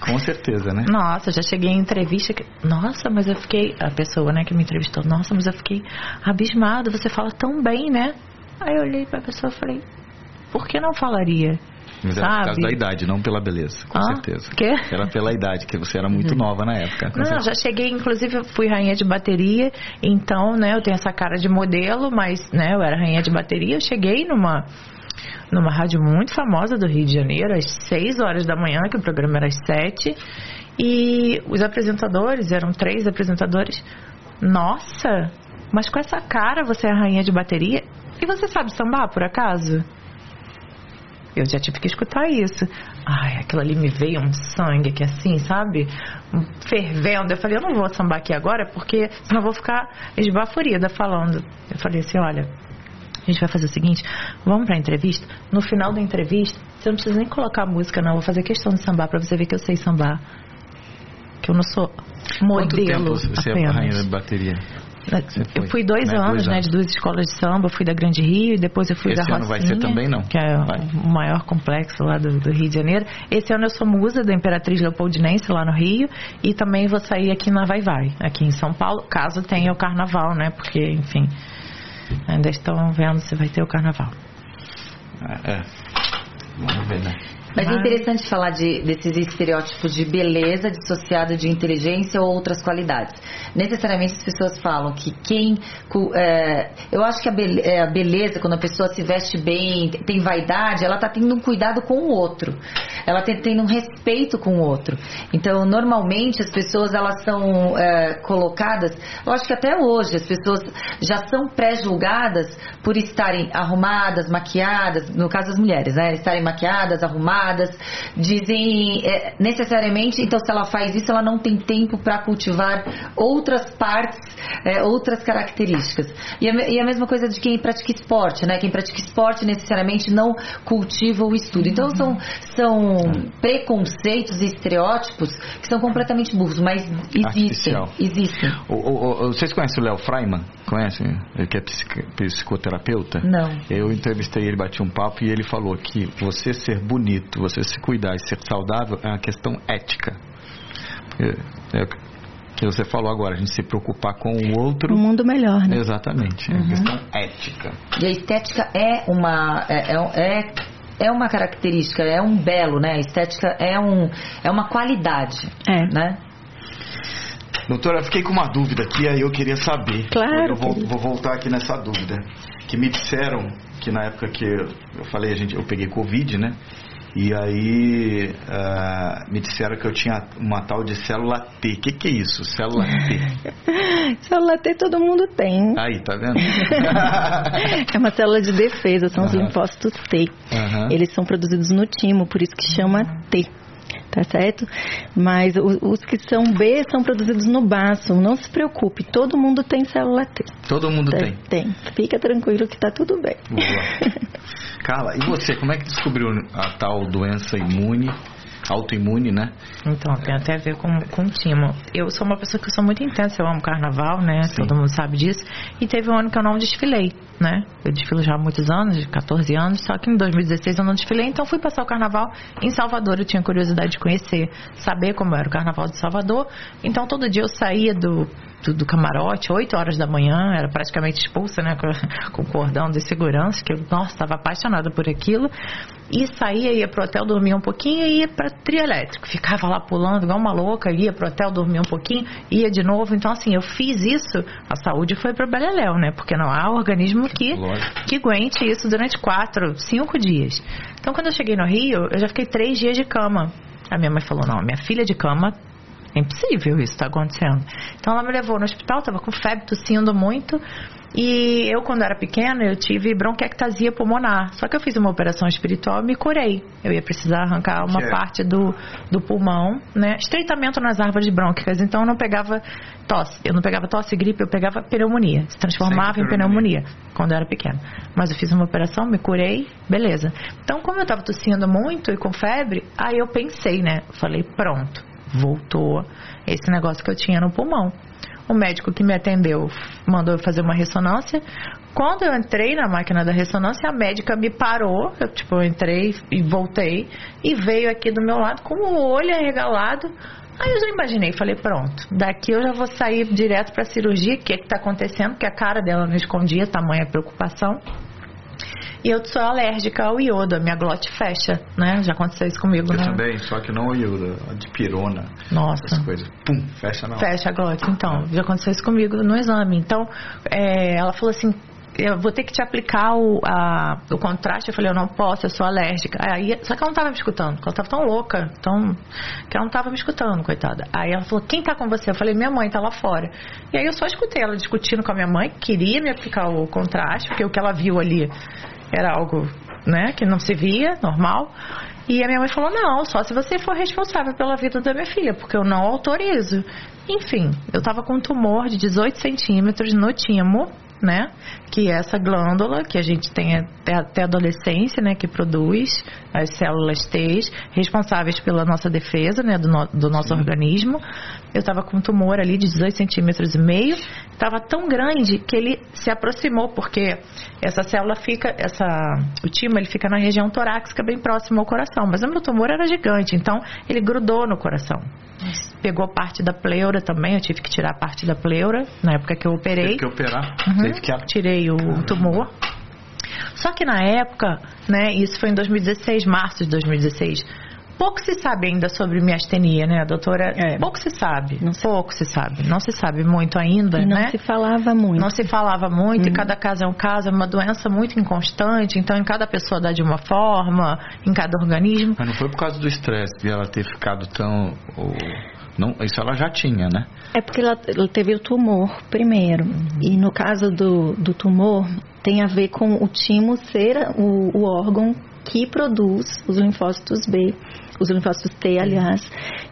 com certeza, né? Nossa, já cheguei em entrevista que. Nossa, mas eu fiquei. A pessoa, né, que me entrevistou, nossa, mas eu fiquei abismada, você fala tão bem, né? Aí eu olhei pra pessoa e falei, por que não falaria? Mas sabe? era por causa da idade, não pela beleza, com Ah, certeza. quê? Era pela idade, que você era muito nova na época. Não, certeza. já cheguei, inclusive eu fui rainha de bateria, então, né, eu tenho essa cara de modelo, mas, né, eu era rainha de bateria, eu cheguei numa numa rádio muito famosa do Rio de Janeiro, às 6 horas da manhã, que o programa era às 7, e os apresentadores, eram três apresentadores, nossa, mas com essa cara você é rainha de bateria, e você sabe sambar, por acaso? Eu já tive que escutar isso. Ai, aquilo ali me veio um sangue aqui assim, sabe? Fervendo. Eu falei, eu não vou sambar aqui agora porque eu vou ficar esbaforida falando. Eu falei assim, olha, a gente vai fazer o seguinte, vamos pra entrevista. No final da entrevista, você não precisa nem colocar música, não. Eu vou fazer questão de sambar pra você ver que eu sei sambar. Que eu não sou Quanto tempo modelo você é apenas. rainha da bateria? Você Eu fui dois Né, anos, dois né, anos. de duas escolas de samba. Fui da Grande Rio e depois eu fui Esse da ano vai Rocinha. ser também, não? Que é Vai. o maior complexo lá do, do Rio de Janeiro. Esse ano eu sou musa da Imperatriz Leopoldinense lá no Rio. E também vou sair aqui na Vai Vai, aqui em São Paulo, caso tenha o carnaval, né? Porque, enfim, ainda estão vendo se vai ter o carnaval. É, é. Vamos ver, né? Mas é Mas- interessante falar de, desses estereótipos de beleza dissociado de inteligência ou outras qualidades. Necessariamente as pessoas falam que quem. é, eu acho que é, a beleza, quando a pessoa se veste bem, tem vaidade, ela está tendo um cuidado com o outro. Ela está tendo um respeito com o outro. Então, normalmente as pessoas elas são é, colocadas. Eu acho que até hoje as pessoas já são pré-julgadas por estarem arrumadas, maquiadas, no caso das mulheres, né? Estarem maquiadas, arrumadas, dizem é, necessariamente, então se ela faz isso, ela não tem tempo para cultivar outras partes, é, outras características. E a, e a mesma coisa de quem pratica esporte, né? Quem pratica esporte necessariamente não cultiva o estudo. Então são, são preconceitos e estereótipos que são completamente burros, mas existem. Artificial. Existem. O- o- o- vocês conhecem o Léo Freiman? Conhecem? Ele que é psic- psicoterapeuta? Não. Eu entrevistei ele, bati um papo e ele falou que você ser bonito, você se cuidar e ser saudável é uma questão ética. É, é o que você falou agora, a gente se preocupar com o outro. Um mundo melhor, né? Exatamente, é uma questão ética. E a estética é uma é, é, é- é uma característica, é um belo, né? A estética é um é uma qualidade, É. né? Doutora, eu fiquei com uma dúvida aqui, aí eu queria saber. Claro, Eu vou, vou voltar aqui nessa dúvida. Que me disseram que na época que eu, eu falei, a gente, eu peguei Covid, né? E aí ah, me disseram que eu tinha uma tal de célula T. O que, que é isso? Célula T. Célula T todo mundo tem. Aí, tá vendo? É uma célula de defesa, são os linfócitos T. Eles são produzidos no timo, por isso que chama T. Tá certo? Mas os que são B são produzidos no baço. Não se preocupe, todo mundo tem célula T. Todo mundo tem. Tem. Fica tranquilo que tá tudo bem. Boa. Carla, e você, como é que descobriu a tal doença imune, autoimune, né? Então, tem até a ver com, com o timo. Eu sou uma pessoa que sou muito intensa, eu amo carnaval, né? Sim. Todo mundo sabe disso. E teve um ano que eu não desfilei, né? Eu desfilo já há muitos anos, 14 anos, só que em 2016 eu não desfilei, então fui passar o carnaval em Salvador. Eu tinha curiosidade de conhecer, saber como era o carnaval de Salvador. Então todo dia eu saía do, do, do camarote, 8 horas da manhã, era praticamente expulsa, né? Com, com o cordão de segurança, que eu, nossa, estava apaixonada por aquilo. E saía, ia pro hotel, dormia um pouquinho e ia pra trio elétrico. Ficava lá pulando igual uma louca, ia pro hotel, dormia um pouquinho, ia de novo. Então, assim, eu fiz isso, a saúde foi pro beleléu, né? Porque não há organismo que, Lógico. que aguente isso durante quatro, cinco dias. Então, quando eu cheguei no Rio, eu já fiquei três dias de cama. A minha mãe falou, não, minha filha de cama é impossível isso tá acontecendo. Então ela me levou no hospital, tava com febre, tossindo muito. E eu, quando era pequena, eu tive bronquiectasia pulmonar. Só que eu fiz uma operação espiritual e me curei. Eu ia precisar arrancar uma é? parte do, do pulmão, né? Estreitamento nas árvores brônquicas. Então eu não pegava tosse. Eu não pegava tosse e gripe, eu pegava pneumonia. Se transformava Sempre em pneumonia quando eu era pequena. Mas eu fiz uma operação, me curei, beleza. Então, como eu tava tossindo muito e com febre, aí eu pensei, né? Falei, pronto, voltou esse negócio que eu tinha no pulmão. O médico que me atendeu mandou fazer uma ressonância. Quando eu entrei na máquina da ressonância, a médica me parou. Eu, tipo, eu entrei e voltei. E veio aqui do meu lado com o olho arregalado. Aí eu já imaginei, falei, pronto, daqui eu já vou sair direto para cirurgia. O que é que tá acontecendo? Porque a cara dela não escondia, tamanha preocupação. E eu sou alérgica ao iodo, a minha glote fecha, né? Já aconteceu isso comigo, Eu né? também, só que não o iodo, a dipirona, Nossa. essas coisas. Pum, fecha hora. Fecha a glote, então. Já aconteceu isso comigo no exame. Então, é, ela falou assim. Eu vou ter que te aplicar o, a- o contraste. Eu falei, eu não posso, eu sou alérgica. Aí, só que ela não estava me escutando, porque ela estava tão louca, tão, que ela não estava me escutando, coitada. Aí ela falou, quem tá com você? Eu falei, minha mãe tá lá fora. E aí eu só escutei ela discutindo com a minha mãe, que queria me aplicar o contraste, porque o que ela viu ali era algo né, que não se via, normal. E a minha mãe falou: não, só se você for responsável pela vida da minha filha, porque eu não autorizo. Enfim, eu tava com um tumor de 18 centímetros no timo, né? Que é essa glândula que a gente tem até, até adolescência, né? Que produz as células T responsáveis pela nossa defesa, né? Do, no- do nosso organismo. Eu tava com um tumor ali de 18 centímetros e meio. Tava tão grande que ele se aproximou, porque essa célula fica, essa, o timo, ele fica na região torácica, bem próximo ao coração. Mas o meu tumor era gigante, então ele grudou no coração. Pegou parte da pleura também, eu tive que tirar parte da pleura na época que eu operei. Teve que operar, Uhum. teve que Tirei o tumor. Só que na época, né, isso foi em 2016, março de 2016. Pouco se sabe ainda sobre miastenia, né, doutora? É. Pouco se sabe. Não se- Pouco se sabe. Não se sabe muito ainda, E não né? se falava muito. Não se falava muito, e Uhum. cada caso é um caso, é uma doença muito inconstante, então em cada pessoa dá de uma forma, em cada organismo. Mas não foi por causa do estresse de ela ter ficado tão. ou- não, isso ela já tinha, né? É porque ela, ela teve o tumor primeiro. E no caso do, do tumor, tem a ver com o timo ser o, o órgão que produz os linfócitos B, os linfócitos T, aliás.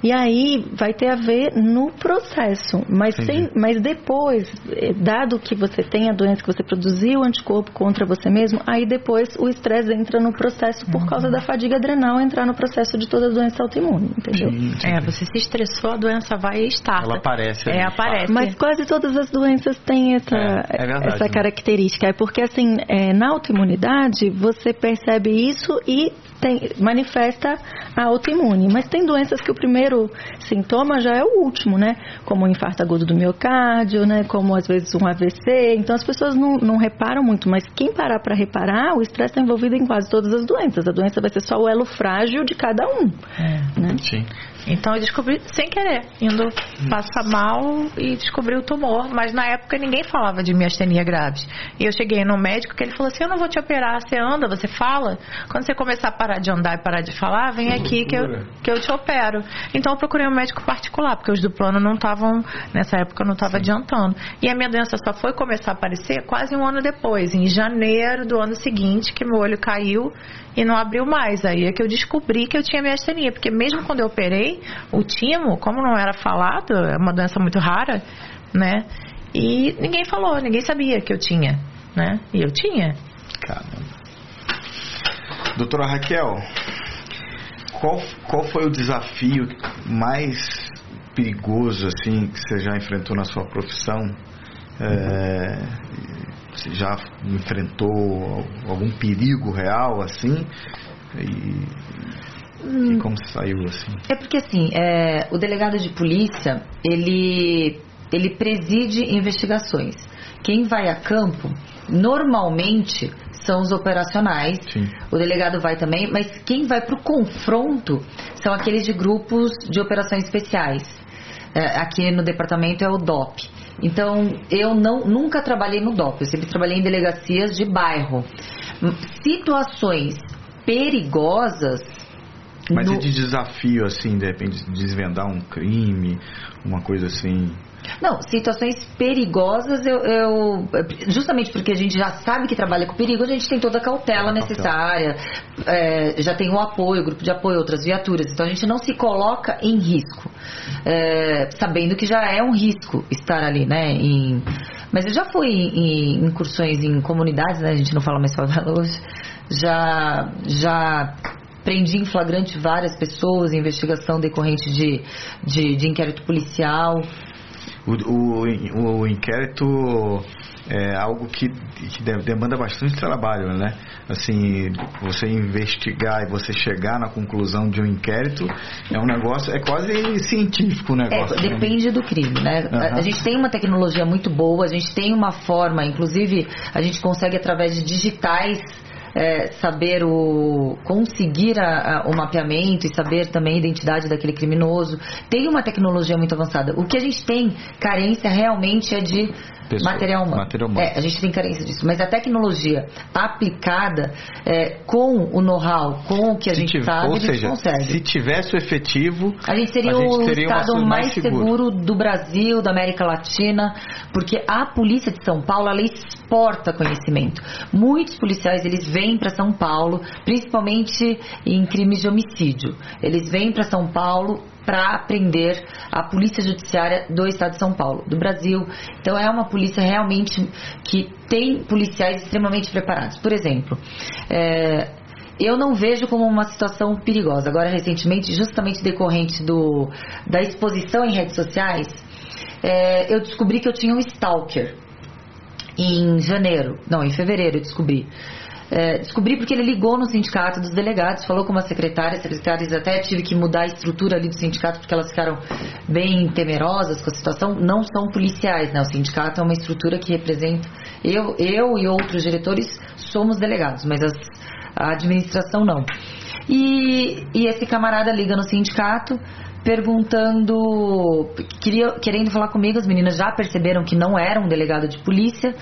E aí vai ter a ver no processo. Mas, Entendi. sem, mas depois, eh, dado que você tem a doença, que você produziu o anticorpo contra você mesmo, aí depois o estresse entra no processo por causa da fadiga adrenal entrar no processo de toda doença autoimune, entendeu? Sim, É, você se estressou, a doença vai e starta. Ela aparece É, aparece. Mas quase todas as doenças têm essa, É, é verdade, essa né? característica. É porque, assim, é, na autoimunidade, você percebe isso e tem- manifesta a autoimune. Mas tem doenças que o primeiro sintoma já é o último, né? Como o infarto agudo do miocárdio, né? Como, às vezes, um AVC. Então, as pessoas não, não reparam muito. Mas quem parar para reparar, o estresse está envolvido em quase todas as doenças. A doença vai ser só o elo frágil de cada um, É. né? Sim. Então eu descobri sem querer, indo passar mal e descobri o tumor, mas na época ninguém falava de miastenia graves. E eu cheguei no médico que ele falou assim: "Eu não vou te operar, você anda, você fala. Quando você começar a parar de andar e parar de falar, vem aqui que eu, que eu te opero". Então eu procurei um médico particular, porque os do plano não estavam nessa época não estava adiantando. E a minha doença só foi começar a aparecer quase um ano depois, em janeiro do ano seguinte, que meu olho caiu e não abriu mais. Aí é que eu descobri que eu tinha miastenia, porque mesmo quando eu operei, o timo, como não era falado, é uma doença muito rara, né? E ninguém falou, ninguém sabia que eu tinha, né? E eu tinha. Caramba. Doutora Raquel, qual, qual foi o desafio mais perigoso assim que você já enfrentou na sua profissão? É, você já enfrentou algum perigo real assim? E, e como saiu assim? É porque assim, é, o delegado de polícia, ele, ele preside investigações. Quem vai a campo, normalmente, são os operacionais. Sim. O delegado vai também, mas quem vai para o confronto são aqueles de grupos de operações especiais. É, aqui no departamento é o DOP. Então, eu não, nunca trabalhei no DOP, eu sempre trabalhei em delegacias de bairro. Hum, Situações perigosas. Mas no- e de desafio assim, de repente desvendar um crime, uma coisa assim? Não, situações perigosas, eu, eu- justamente porque a gente já sabe que trabalha com perigo, a gente tem toda a cautela necessária, é, já tem o apoio, o grupo de apoio, outras viaturas, então a gente não se coloca em risco, é, sabendo que já é um risco estar ali, né? em- mas eu já fui em, em incursões em comunidades, né? A gente não fala mais favela hoje, já, já prendi em flagrante várias pessoas, investigação decorrente de, de, de inquérito policial. O, o, o inquérito é algo que, que de- demanda bastante trabalho, né? Assim, você investigar e você chegar na conclusão de um inquérito é um negócio, é quase científico o É, negócio. né? depende do crime, né? A- Aham. A gente tem uma tecnologia muito boa, a gente tem uma forma, inclusive a gente consegue através de digitais é, saber o conseguir a, a, o mapeamento e saber também a identidade daquele criminoso. Tem uma tecnologia muito avançada. O que a gente tem carência realmente é de Pessoa, material humano. Material humano. É, a gente tem carência disso. Mas a tecnologia aplicada é, com o know-how, com o que a se gente sabe, ou a gente seja, consegue. Se tivesse o efetivo, a gente seria, a gente o estado mais, mais seguro. seguro do Brasil, da América Latina, porque a polícia de São Paulo ela exporta conhecimento. Muitos policiais eles vêm para São Paulo, principalmente em crimes de homicídio. Eles vêm para São Paulo para aprender a polícia judiciária do Estado de São Paulo, do Brasil. Então é uma polícia realmente que tem policiais extremamente preparados. Por exemplo, é, eu não vejo como uma situação perigosa. Agora, recentemente, justamente decorrente do, da exposição em redes sociais, é, eu descobri que eu tinha um stalker. Em janeiro, não, em fevereiro eu descobri. É, descobri porque ele ligou no sindicato dos delegados, falou com uma secretária, as secretárias até tive que mudar a estrutura ali do sindicato porque elas ficaram bem temerosas com a situação. Não são policiais, né? O sindicato é uma estrutura que representa. Eu, eu e outros diretores somos delegados, mas as, a administração não. E, e esse camarada liga no sindicato perguntando, queria, querendo falar comigo, as meninas já perceberam que não era um delegado de polícia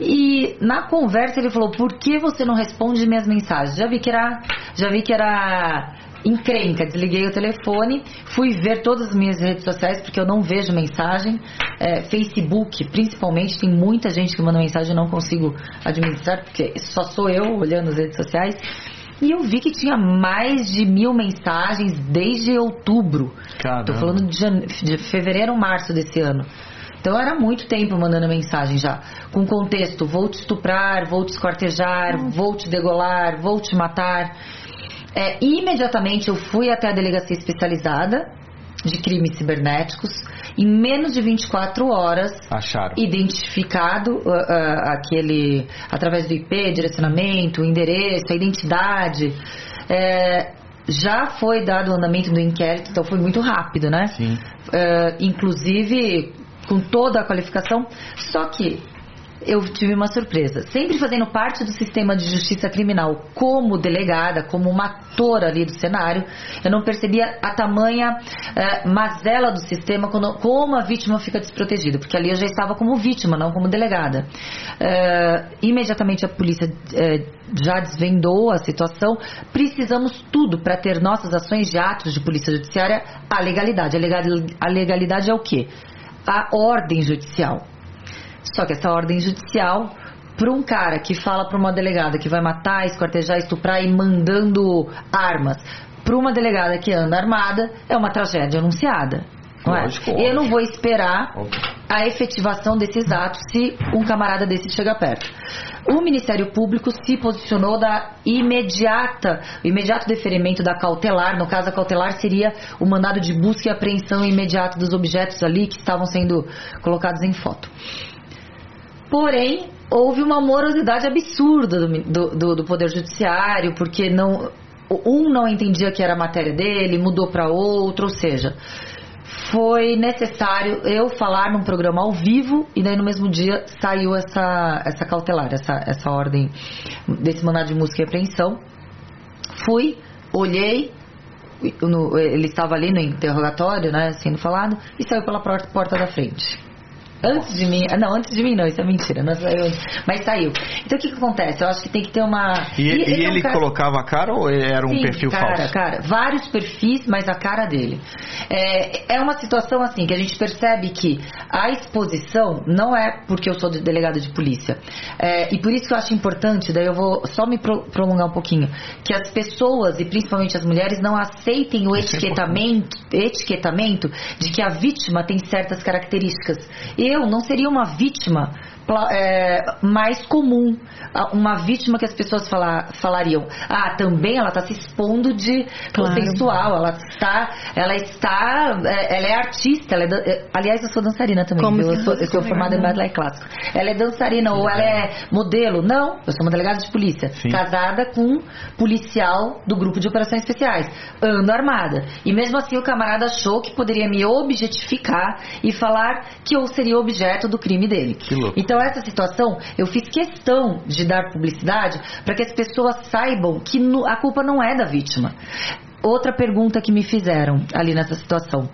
e na conversa ele falou: "Por que você não responde minhas mensagens?" Já vi que era, já vi que era encrenca. Desliguei o telefone, fui ver todas as minhas redes sociais porque eu não vejo mensagem. É, Facebook, principalmente, tem muita gente que manda mensagem e não consigo administrar porque só sou eu olhando as redes sociais. E eu vi que tinha mais de mil mensagens desde outubro. Caramba. Tô falando de, de fevereiro, março desse ano. Então era muito tempo mandando mensagem já, com contexto: vou te estuprar, vou te esquartejar, hum. vou te degolar, vou te matar. É, imediatamente eu fui até a delegacia especializada de crimes cibernéticos. Em menos de 24 horas, Acharam. identificado uh, uh, aquele através do IP, direcionamento, endereço, a identidade. É, já foi dado o andamento do inquérito, então foi muito rápido, né? Sim. Uh, inclusive com toda a qualificação. Só que eu tive uma surpresa. Sempre fazendo parte do sistema de justiça criminal como delegada, como uma atora ali do cenário, eu não percebia a tamanha eh, mazela do sistema, quando, como a vítima fica desprotegida, porque ali eu já estava como vítima, não como delegada. Eh, imediatamente a polícia eh, já desvendou a situação. Precisamos tudo para ter nossas ações de atos de polícia judiciária a legalidade. A legalidade é o quê? A ordem judicial. Só que essa ordem judicial, para um cara que fala para uma delegada que vai matar, esquartejar, estuprar e mandando armas, para uma delegada que anda armada, é uma tragédia anunciada. Não é? Lógico, Eu não vou esperar a efetivação desses atos se um camarada desse chega perto. O Ministério Público se posicionou da imediata, o imediato deferimento da cautelar. No caso, a cautelar seria o mandado de busca e apreensão imediato dos objetos ali que estavam sendo colocados em foto. Porém, houve uma morosidade absurda do, do, do Poder Judiciário, porque não, um não entendia que era a matéria dele, mudou para outro, ou seja, foi necessário eu falar num programa ao vivo e daí no mesmo dia saiu essa, essa cautelar, essa, essa ordem desse mandado de música e apreensão. Fui, olhei, no, ele estava ali no interrogatório, né, sendo falado, e saiu pela porta, da frente. Antes de mim. Não, antes de mim não, isso é mentira. Não saiu Mas saiu. Então o que, que acontece? Eu acho que tem que ter uma. E, e ele, é cara... colocava a cara ou era um Sim, perfil cara, falso? Cara, vários perfis, mas a cara dele. É, é uma situação assim que a gente percebe que a exposição não é porque eu sou delegado de polícia. É, e por isso que eu acho importante, daí eu vou só me pro, prolongar um pouquinho, que as pessoas, e principalmente as mulheres, não aceitem o é etiquetamento, etiquetamento de que a vítima tem certas características. E eu não seria uma vítima é, mais comum. Uma vítima que as pessoas falar, falariam, ah, também ela está se expondo de claro. consensual, ela está, ela está, é, ela é artista, ela é, é, aliás, eu sou dançarina também, Como eu, sou, eu sou formada em ballet clássico. Ela é dançarina ou ela é modelo? Não, eu sou uma delegada de polícia, Sim. casada com policial do grupo de operações especiais, ando armada. E mesmo assim o camarada achou que poderia me objetificar e falar que eu seria objeto do crime dele. Que louco. Então Então, essa situação, eu fiz questão de dar publicidade para que as pessoas saibam que a culpa não é da vítima. Outra pergunta que me fizeram ali nessa situação.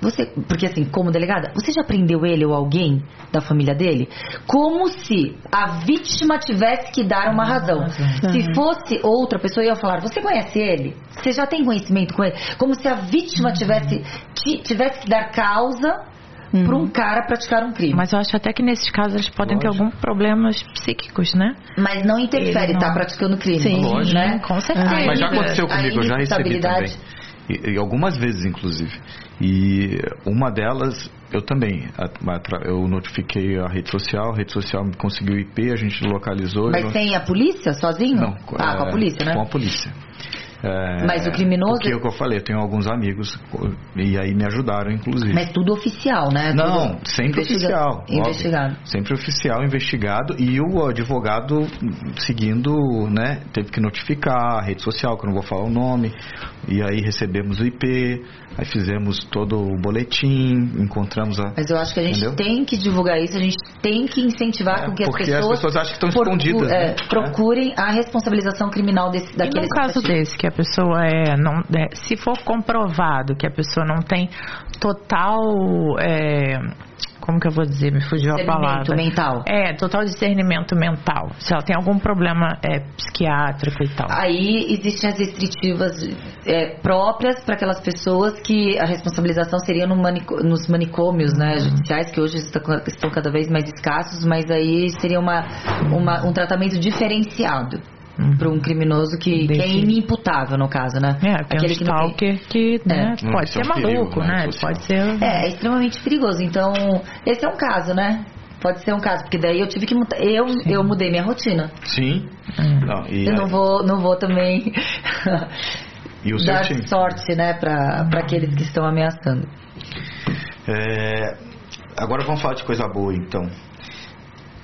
Você, porque assim, como delegada, você já prendeu ele ou alguém da família dele? Como se a vítima tivesse que dar uma razão. Se fosse outra pessoa, eu ia falar: Você conhece ele? Você já tem conhecimento com ele? Como se a vítima tivesse, tivesse que dar causa uhum. para um cara praticar um crime. Mas eu acho até que nesses casos eles podem Lógico. ter alguns problemas psíquicos, né? Mas não interfere, estar tá praticando crime. Sim, Lógico. né? Com certeza. Mas já aconteceu comigo, eu já recebi também. E, e, algumas vezes, inclusive. E uma delas, eu também. Eu notifiquei a rede social, a rede social me conseguiu o IP, a gente localizou. Mas sem a polícia, sozinho? Não. Ah, é, com a polícia, né? Com a polícia. É, Mas o criminoso. Porque é o que eu falei, eu tenho alguns amigos e aí me ajudaram, inclusive. Mas tudo oficial, né? Não, tudo sempre oficial. Investigado. Óbvio. Sempre oficial, investigado e o advogado seguindo, né? Teve que notificar a rede social, que eu não vou falar o nome. E aí recebemos o IP, aí fizemos todo o boletim, encontramos a. Mas eu acho que a gente entendeu? tem que divulgar isso, a gente tem que incentivar é, com que as pessoas. Porque as pessoas acham que estão escondidas. É, né? Procurem a responsabilização criminal desse, daqueles. E no caso desse, que a pessoa é, não, é, se for comprovado que a pessoa não tem total é, como que eu vou dizer? Me fugiu a palavra. mental. É, total discernimento mental. Se ela tem algum problema é, psiquiátrico e tal. Aí existem as restritivas é, próprias para aquelas pessoas que a responsabilização seria no manico, nos manicômios né, judiciais, que hoje estão cada vez mais escassos, mas aí seria uma, uma um tratamento diferenciado uhum. para um criminoso que, que, é inimputável, no caso, né? É, Aquele um stalker que, que né, é. pode ser é um maluco, perigo, né? Pode ser... É, é extremamente perigoso. Então, esse é um caso, né? Pode ser um caso, porque daí eu tive que mudar. Eu, eu mudei minha rotina. Sim. Hum. Não, eu não vou, não vou também dar time? sorte, né, para aqueles que estão ameaçando. É, agora vamos falar de coisa boa, então.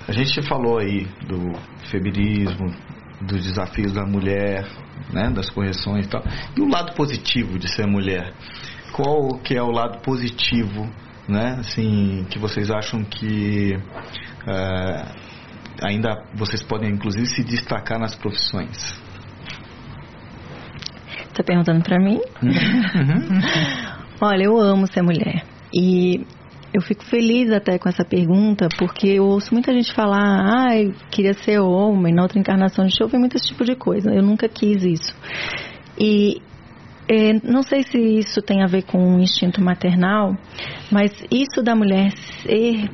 A gente falou aí do feminismo, dos desafios da mulher, né, das correções e tal. E o lado positivo de ser mulher? Qual que é o lado positivo, né, assim, que vocês acham que é, ainda vocês podem inclusive se destacar nas profissões? Está perguntando para mim? Uhum. Olha, eu amo ser mulher e eu fico feliz até com essa pergunta, porque eu ouço muita gente falar, ah, eu queria ser homem, na outra encarnação de ouvir muito esse tipo de coisa. Eu nunca quis isso. E é, não sei se isso tem a ver com o instinto maternal, mas isso da mulher ser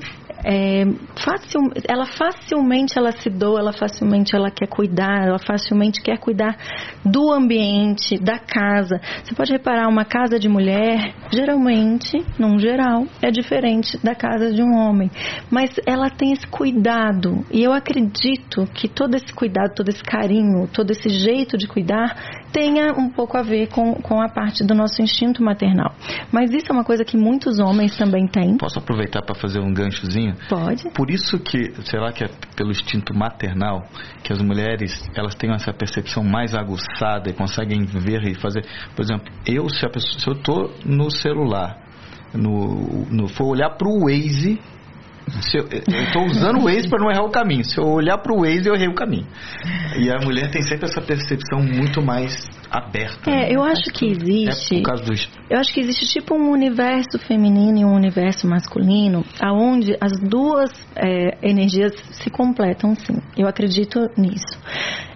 é, facil, ela facilmente ela se doa, ela facilmente ela quer cuidar, ela facilmente quer cuidar do ambiente, da casa. Você pode reparar uma casa de mulher, geralmente, num geral, é diferente da casa de um homem, mas ela tem esse cuidado e eu acredito que todo esse cuidado, todo esse carinho, todo esse jeito de cuidar tenha um pouco a ver com, com a parte do nosso instinto maternal. Mas isso é uma coisa que muitos homens também têm. Posso aproveitar para fazer um ganchozinho? Pode. Por isso que, será que é pelo instinto maternal que as mulheres elas têm essa percepção mais aguçada e conseguem ver e fazer. Por exemplo, eu se, pessoa, se eu estou no celular, no, no for olhar para o Waze se eu estou usando o Waze para não errar o caminho. Se eu olhar para o Waze, eu errei o caminho. E a mulher tem sempre essa percepção muito mais aberta. É, né? eu acho que existe. É por causa do... Eu acho que existe tipo um universo feminino e um universo masculino, aonde as duas é, energias se completam, sim. Eu acredito nisso.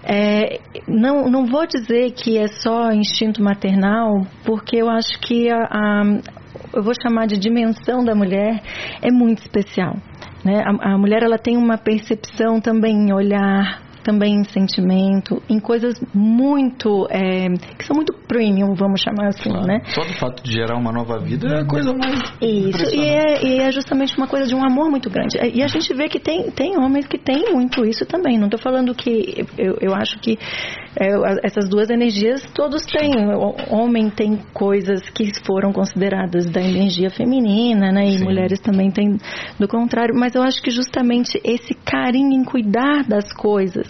É, não, não vou dizer que é só instinto maternal, porque eu acho que a, a eu vou chamar de dimensão da mulher, é muito especial. Né? A, a mulher ela tem uma percepção também em olhar, também em sentimento, em coisas muito é, que são muito premium, vamos chamar assim, claro. né? Só do fato de gerar uma nova vida é coisa mais isso e é, e é, justamente uma coisa de um amor muito grande. E a gente vê que tem tem homens que têm muito isso também. Não estou falando que eu, eu acho que é, essas duas energias todos têm. O homem tem coisas que foram consideradas da energia feminina, né? E Sim. mulheres também têm do contrário. Mas eu acho que justamente esse carinho em cuidar das coisas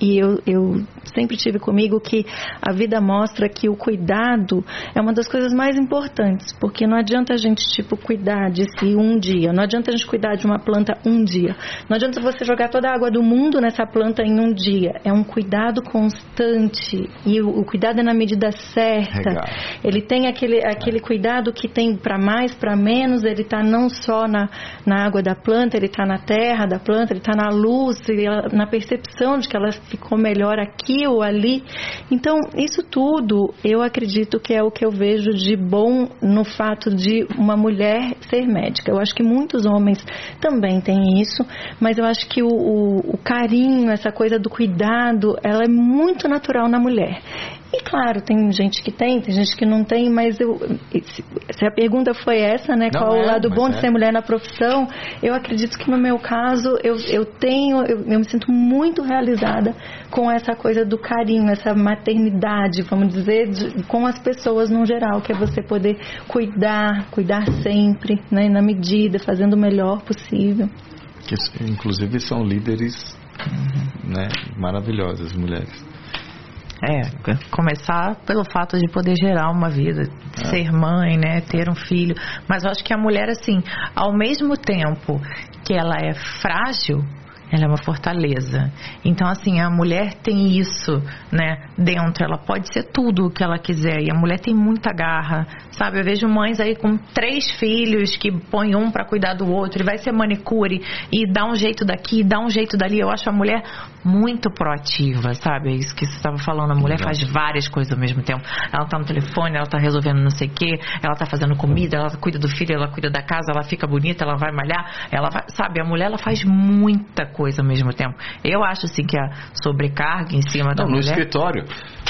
e eu, eu sempre tive comigo que a vida mostra que o cuidado é uma das coisas mais importantes, porque não adianta a gente tipo cuidar de si um dia, não adianta a gente cuidar de uma planta um dia, não adianta você jogar toda a água do mundo nessa planta em um dia. É um cuidado constante e o, o cuidado é na medida certa. Legal. Ele tem aquele aquele cuidado que tem para mais, para menos. Ele está não só na, na água da planta, ele está na terra da planta, ele está na luz, na percepção de que ela ficou melhor aqui ou ali. Então, isso tudo eu acredito que é o que eu vejo de bom no fato de uma mulher ser médica. Eu acho que muitos homens também têm isso, mas eu acho que o, o, o carinho, essa coisa do cuidado, ela é muito natural na mulher. E claro, tem gente que tem, tem gente que não tem, mas eu, se a pergunta foi essa, né? Não qual é, o lado bom de é. ser mulher na profissão? Eu acredito que no meu caso eu, eu tenho, eu, eu me sinto muito realizada com essa coisa do carinho, essa maternidade, vamos dizer, de- com as pessoas no geral, que é você poder cuidar, cuidar sempre, né? Na medida, fazendo o melhor possível. Que, inclusive são líderes né, maravilhosas, mulheres. É, começar pelo fato de poder gerar uma vida, ser mãe, né, ter um filho. Mas eu acho que a mulher, assim, ao mesmo tempo que ela é frágil, ela é uma fortaleza. Então, assim, a mulher tem isso, né, dentro. Ela pode ser tudo o que ela quiser. E a mulher tem muita garra, sabe? Eu vejo mães aí com três filhos que põe um para cuidar do outro e vai ser manicure e dá um jeito daqui, dá um jeito dali. Eu acho a mulher muito proativa, sabe? É isso que você estava falando. A mulher faz várias coisas ao mesmo tempo. Ela tá no telefone, ela tá resolvendo não sei o quê, ela tá fazendo comida, ela cuida do filho, ela cuida da casa, ela fica bonita, ela vai malhar, ela vai, sabe? A mulher ela faz muita coisa ao mesmo tempo. Eu acho assim que a sobrecarga em cima da Não, no mulher escritório.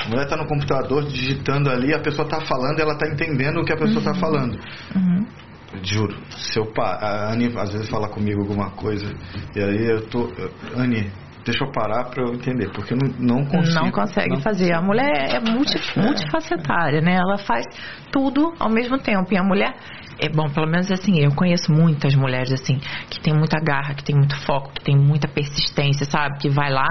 A mulher está no computador digitando ali, a pessoa está falando, ela está entendendo o que a pessoa está falando. Uhum. Juro, se eu pa- a Anne às vezes fala comigo alguma coisa e aí eu tô, Anne, deixa eu parar para eu entender, porque eu não, não consigo. Não consegue Não fazer. A mulher é multi, multifacetária, né? Ela faz tudo ao mesmo tempo. E a mulher, é bom, pelo menos assim, eu conheço muitas mulheres assim, que tem muita garra, que tem muito foco, que tem muita persistência, sabe? Que vai lá,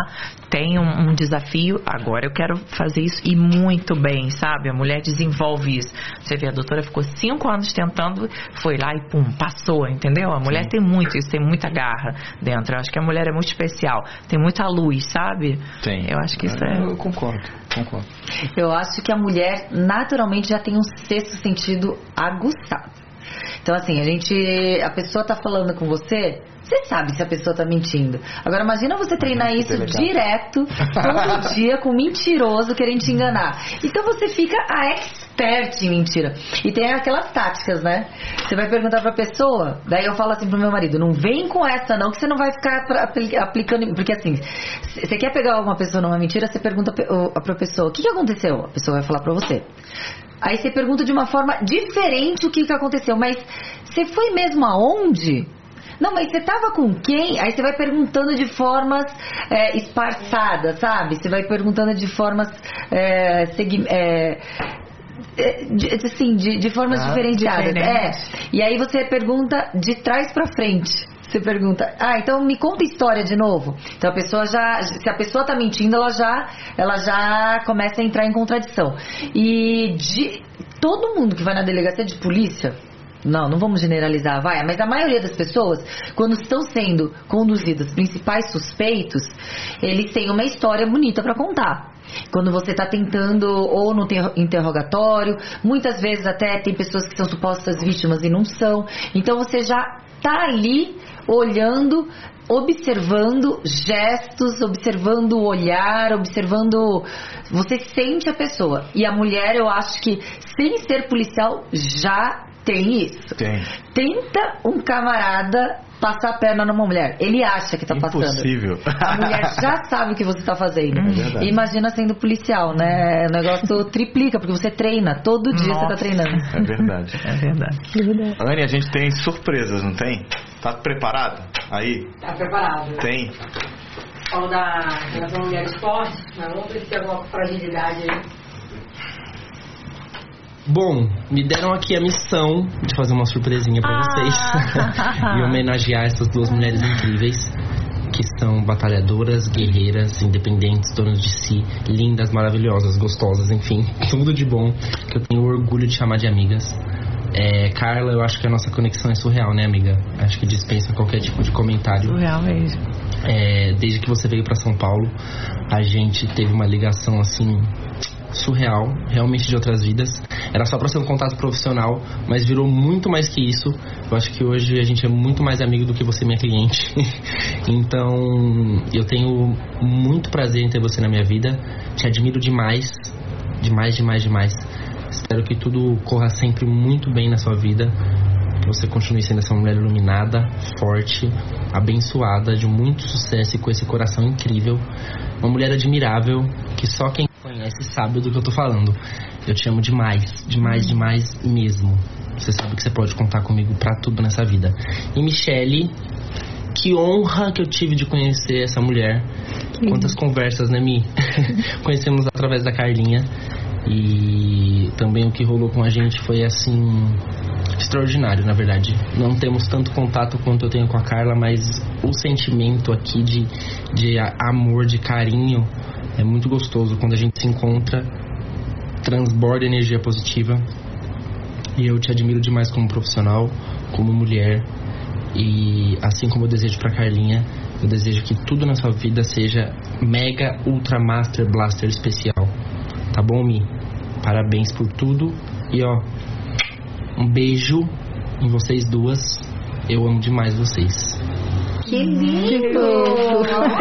tem um, um desafio, agora eu quero fazer isso e muito bem, sabe? A mulher desenvolve isso. Você vê, a doutora ficou cinco anos tentando, foi lá e pum, passou, entendeu? A mulher tem muito isso, tem muita garra dentro. Eu acho que a mulher é muito especial, tem muita luz, sabe? Tem. Eu acho que isso é. Eu concordo, concordo. Eu acho que a mulher naturalmente já tem um sexto sentido aguçado. Então, assim, a gente. A pessoa tá falando com você, você sabe se a pessoa tá mentindo. Agora, imagina você treinar que isso direto, todo dia, com um mentiroso querendo te enganar. Então você fica a expert em mentira. E tem aquelas táticas, né? Você vai perguntar pra pessoa, daí eu falo assim pro meu marido: não vem com essa, não, que você não vai ficar aplicando. Porque assim, você quer pegar uma pessoa numa mentira, você pergunta pra pessoa: o que aconteceu? A pessoa vai falar pra você. Aí você pergunta de uma forma diferente o que, que aconteceu, mas você foi mesmo aonde? Não, mas você tava com quem? Aí você vai perguntando de formas é, esparçadas, sabe? Você vai perguntando de formas é, segui- é, é, de, assim, de, de formas Ah, diferenciadas. diferentes. É. E aí você pergunta de trás pra frente. Você pergunta, ah, então me conta a história de novo. Então a pessoa já, se a pessoa tá mentindo, ela já, ela já começa a entrar em contradição. E de todo mundo que vai na delegacia de polícia, não, não vamos generalizar, vai, mas a maioria das pessoas, quando estão sendo conduzidas, principais suspeitos, eles têm uma história bonita pra contar. Quando você está tentando ou no ter- interrogatório, muitas vezes até tem pessoas que são supostas vítimas e não são. Então você já tá ali olhando, observando gestos, observando o olhar, observando. Você sente a pessoa. E a mulher, eu acho que sem ser policial já tem isso. Tem. Tenta um camarada passar a perna numa mulher. Ele acha que tá passando. Impossível. A mulher já sabe o que você está fazendo. É verdade. Imagina sendo policial, né? O negócio triplica, porque você treina. Todo dia você Nossa. tá treinando. É verdade. É verdade. Anne, a gente tem surpresas, não tem? Tá preparado? Aí? Tá preparado. Tem. Falo da relação mulher-esporte, mas vamos ver se tem alguma fragilidade aí. Bom, me deram aqui a missão de fazer uma surpresinha pra vocês. e homenagear essas duas mulheres incríveis. que são batalhadoras, guerreiras, independentes, donas de si, lindas, maravilhosas, gostosas, enfim, tudo de bom que eu tenho orgulho de chamar de amigas. É, Carla, eu acho que a nossa conexão é surreal, né, amiga? Acho que dispensa qualquer tipo de comentário. Surreal mesmo. É, desde que você veio para São Paulo, a gente teve uma ligação assim surreal, realmente de outras vidas. Era só para ser um contato profissional, mas virou muito mais que isso. Eu acho que hoje a gente é muito mais amigo do que você minha cliente. então, eu tenho muito prazer em ter você na minha vida. Te admiro demais, demais, demais, demais. Espero que tudo corra sempre muito bem na sua vida. Que você continue sendo essa mulher iluminada, forte, abençoada, de muito sucesso e com esse coração incrível. Uma mulher admirável que só quem conhece sabe do que eu tô falando. Eu te amo demais, demais, demais mesmo. Você sabe que você pode contar comigo para tudo nessa vida. E Michele, que honra que eu tive de conhecer essa mulher. Quantas conversas, né, Mi? Conhecemos através da Carlinha. E também o que rolou com a gente foi assim extraordinário, na verdade. Não temos tanto contato quanto eu tenho com a Carla, mas o sentimento aqui de, de amor, de carinho, é muito gostoso quando a gente se encontra, transborda energia positiva. E eu te admiro demais como profissional, como mulher. E assim como eu desejo para Carlinha, eu desejo que tudo na sua vida seja mega ultra master blaster especial. Tá bom, Mi? Parabéns por tudo. E ó, um beijo em vocês duas. Eu amo demais vocês. Que lindo!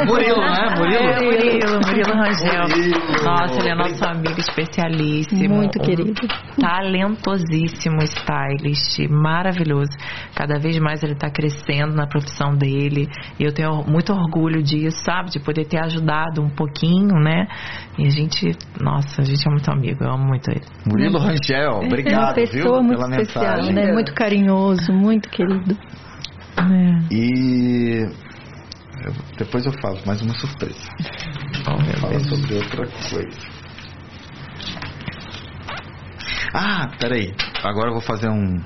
Murilo, né? Murilo? É, Murilo, Murilo Rangel. Murilo. Nossa, ele é nosso amigo especialíssimo. Muito querido. Talentosíssimo stylist, maravilhoso. Cada vez mais ele está crescendo na profissão dele. E eu tenho muito orgulho disso, sabe? De poder ter ajudado um pouquinho, né? E a gente, nossa, a gente é muito amigo, eu amo muito ele. Murilo Rangel, é uma obrigado, pessoa viu? muito pela especial, mensagem. né? Muito carinhoso, muito querido. É. E eu- depois eu falo mais uma surpresa. Oh, meu Fala Deus. sobre outra coisa. Ah, peraí. Agora eu vou fazer um.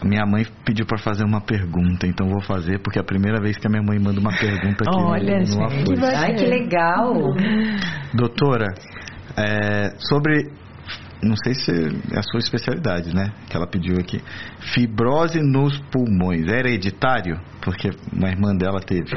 A minha mãe pediu pra fazer uma pergunta, então vou fazer porque é a primeira vez que a minha mãe manda uma pergunta aqui Olha, no, no gente. Ai, que legal! Doutora, é, sobre. Não sei se é a sua especialidade, né? Que ela pediu aqui. Fibrose nos pulmões. É hereditário? Porque uma irmã dela teve.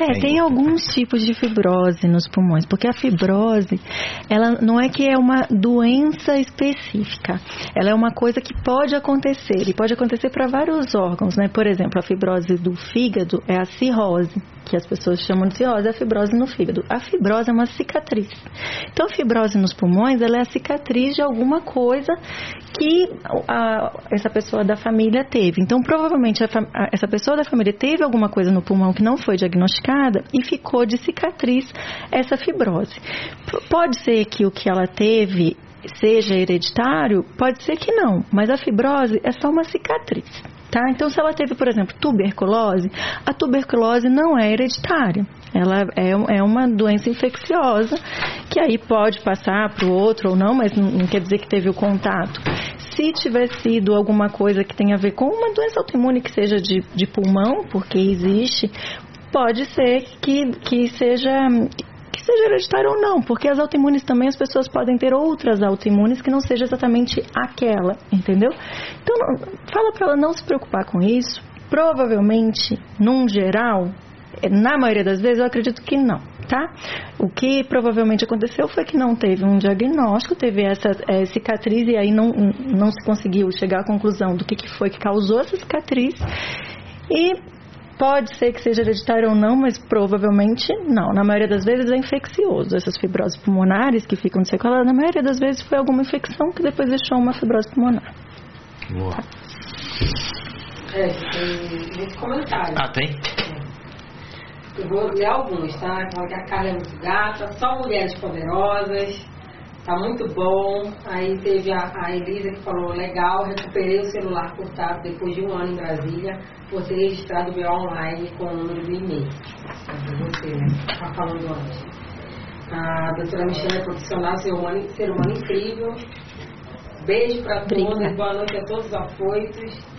É, tem alguns tipos de fibrose nos pulmões, porque a fibrose, ela não é que é uma doença específica, ela é uma coisa que pode acontecer, e pode acontecer para vários órgãos, né? Por exemplo, a fibrose do fígado é a cirrose, que as pessoas chamam de cirrose, é a fibrose no fígado. A fibrose é uma cicatriz. Então, a fibrose nos pulmões, ela é a cicatriz de alguma coisa que a- essa pessoa da família teve. Então, provavelmente, a a- essa pessoa da família teve alguma coisa no pulmão que não foi diagnosticada e ficou de cicatriz essa fibrose. P- Pode ser que o que ela teve seja hereditário? Pode ser que não, mas a fibrose é só uma cicatriz. Tá? Então, se ela teve, por exemplo, tuberculose, a tuberculose não é hereditária. Ela é, é uma doença infecciosa que aí pode passar para o outro ou não, mas não, quer dizer que teve o contato. Se tiver sido alguma coisa que tenha a ver com uma doença autoimune que seja de, de pulmão, porque existe, pode ser que, que seja que seja hereditário ou não, porque as autoimunes também as pessoas podem ter outras autoimunes que não seja exatamente aquela, entendeu? Então, fala para ela não se preocupar com isso. Provavelmente, num geral, na maioria das vezes, eu acredito que não, tá? O que provavelmente aconteceu foi que não teve um diagnóstico, teve essa eh, cicatriz e aí não, não se conseguiu chegar à conclusão do que, que foi que causou essa cicatriz. E Pode ser que seja hereditário ou não, mas provavelmente não. Na maioria das vezes é infeccioso. Essas fibroses pulmonares que ficam de sequela, na maioria das vezes foi alguma infecção que depois deixou uma fibrose pulmonar. Boa. É, tem muito comentário. Ah, tem? Eu vou ler alguns, tá? Fala que a Carla é muito gata, só mulheres poderosas, tá muito bom. Aí teve a, a Elisa que falou, legal, recuperei o celular furtado depois de um ano em Brasília, por ter registrado o meu online com o número do e-mail. Você, né? Tá falando antes. A doutora Michelle é profissional, ser humano, ser humano incrível. Beijo pra todos, boa noite a todos os afoitos.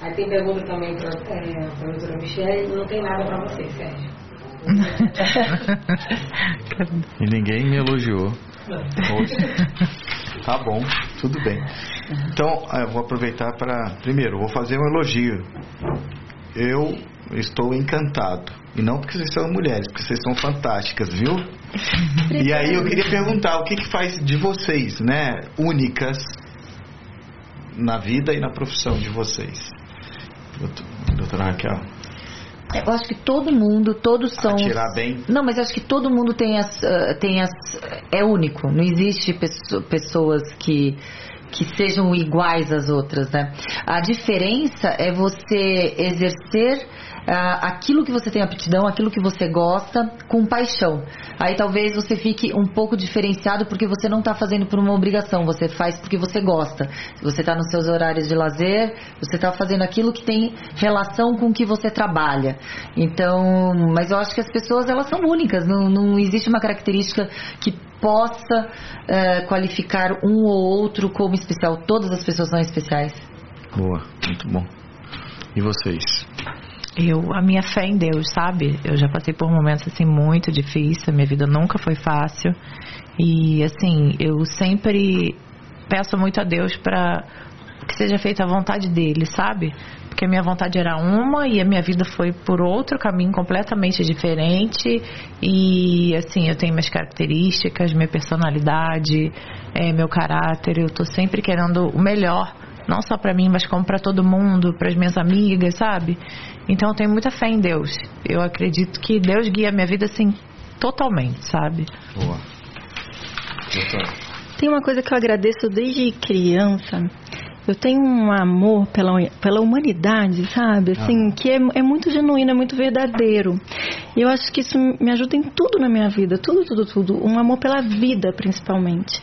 Aí tem pergunta também para é, a doutora Michelle, não tem nada para você, Sérgio. e ninguém me elogiou. Tá bom, tudo bem. Então, eu vou aproveitar para. Primeiro, vou fazer um elogio. Eu estou encantado. E não porque vocês são mulheres, porque vocês são fantásticas, viu? E aí eu queria perguntar o que, que faz de vocês, né, únicas na vida e na profissão de vocês. Doutora Raquel. Eu acho que todo mundo, todos são. Tirar bem. Não, mas acho que todo mundo tem as, uh, tem as, é único. Não existe pessoas que que sejam iguais às outras, né? A diferença é você exercer uh, aquilo que você tem aptidão, aquilo que você gosta, com paixão. Aí talvez você fique um pouco diferenciado porque você não está fazendo por uma obrigação, você faz porque você gosta. Você está nos seus horários de lazer, você está fazendo aquilo que tem relação com o que você trabalha. Então, mas eu acho que as pessoas elas são únicas, não, não existe uma característica que possa uh, qualificar um ou outro como especial. Todas as pessoas são especiais. Boa, muito bom. E vocês? Eu, a minha fé em Deus, sabe? Eu já passei por momentos assim muito difíceis, minha vida nunca foi fácil. E assim, eu sempre peço muito a Deus para que seja feita a vontade dele, sabe? Porque a minha vontade era uma e a minha vida foi por outro caminho completamente diferente. E assim, eu tenho minhas características, minha personalidade, é, meu caráter. Eu tô sempre querendo o melhor não só para mim, mas como para todo mundo, para as minhas amigas, sabe? Então eu tenho muita fé em Deus. Eu acredito que Deus guia a minha vida assim totalmente, sabe? Boa. Tem uma coisa que eu agradeço desde criança, eu tenho um amor pela, pela humanidade, sabe? Assim, ah. que é, é muito genuíno, é muito verdadeiro. E eu acho que isso me ajuda em tudo na minha vida, tudo, tudo, tudo. Um amor pela vida, principalmente.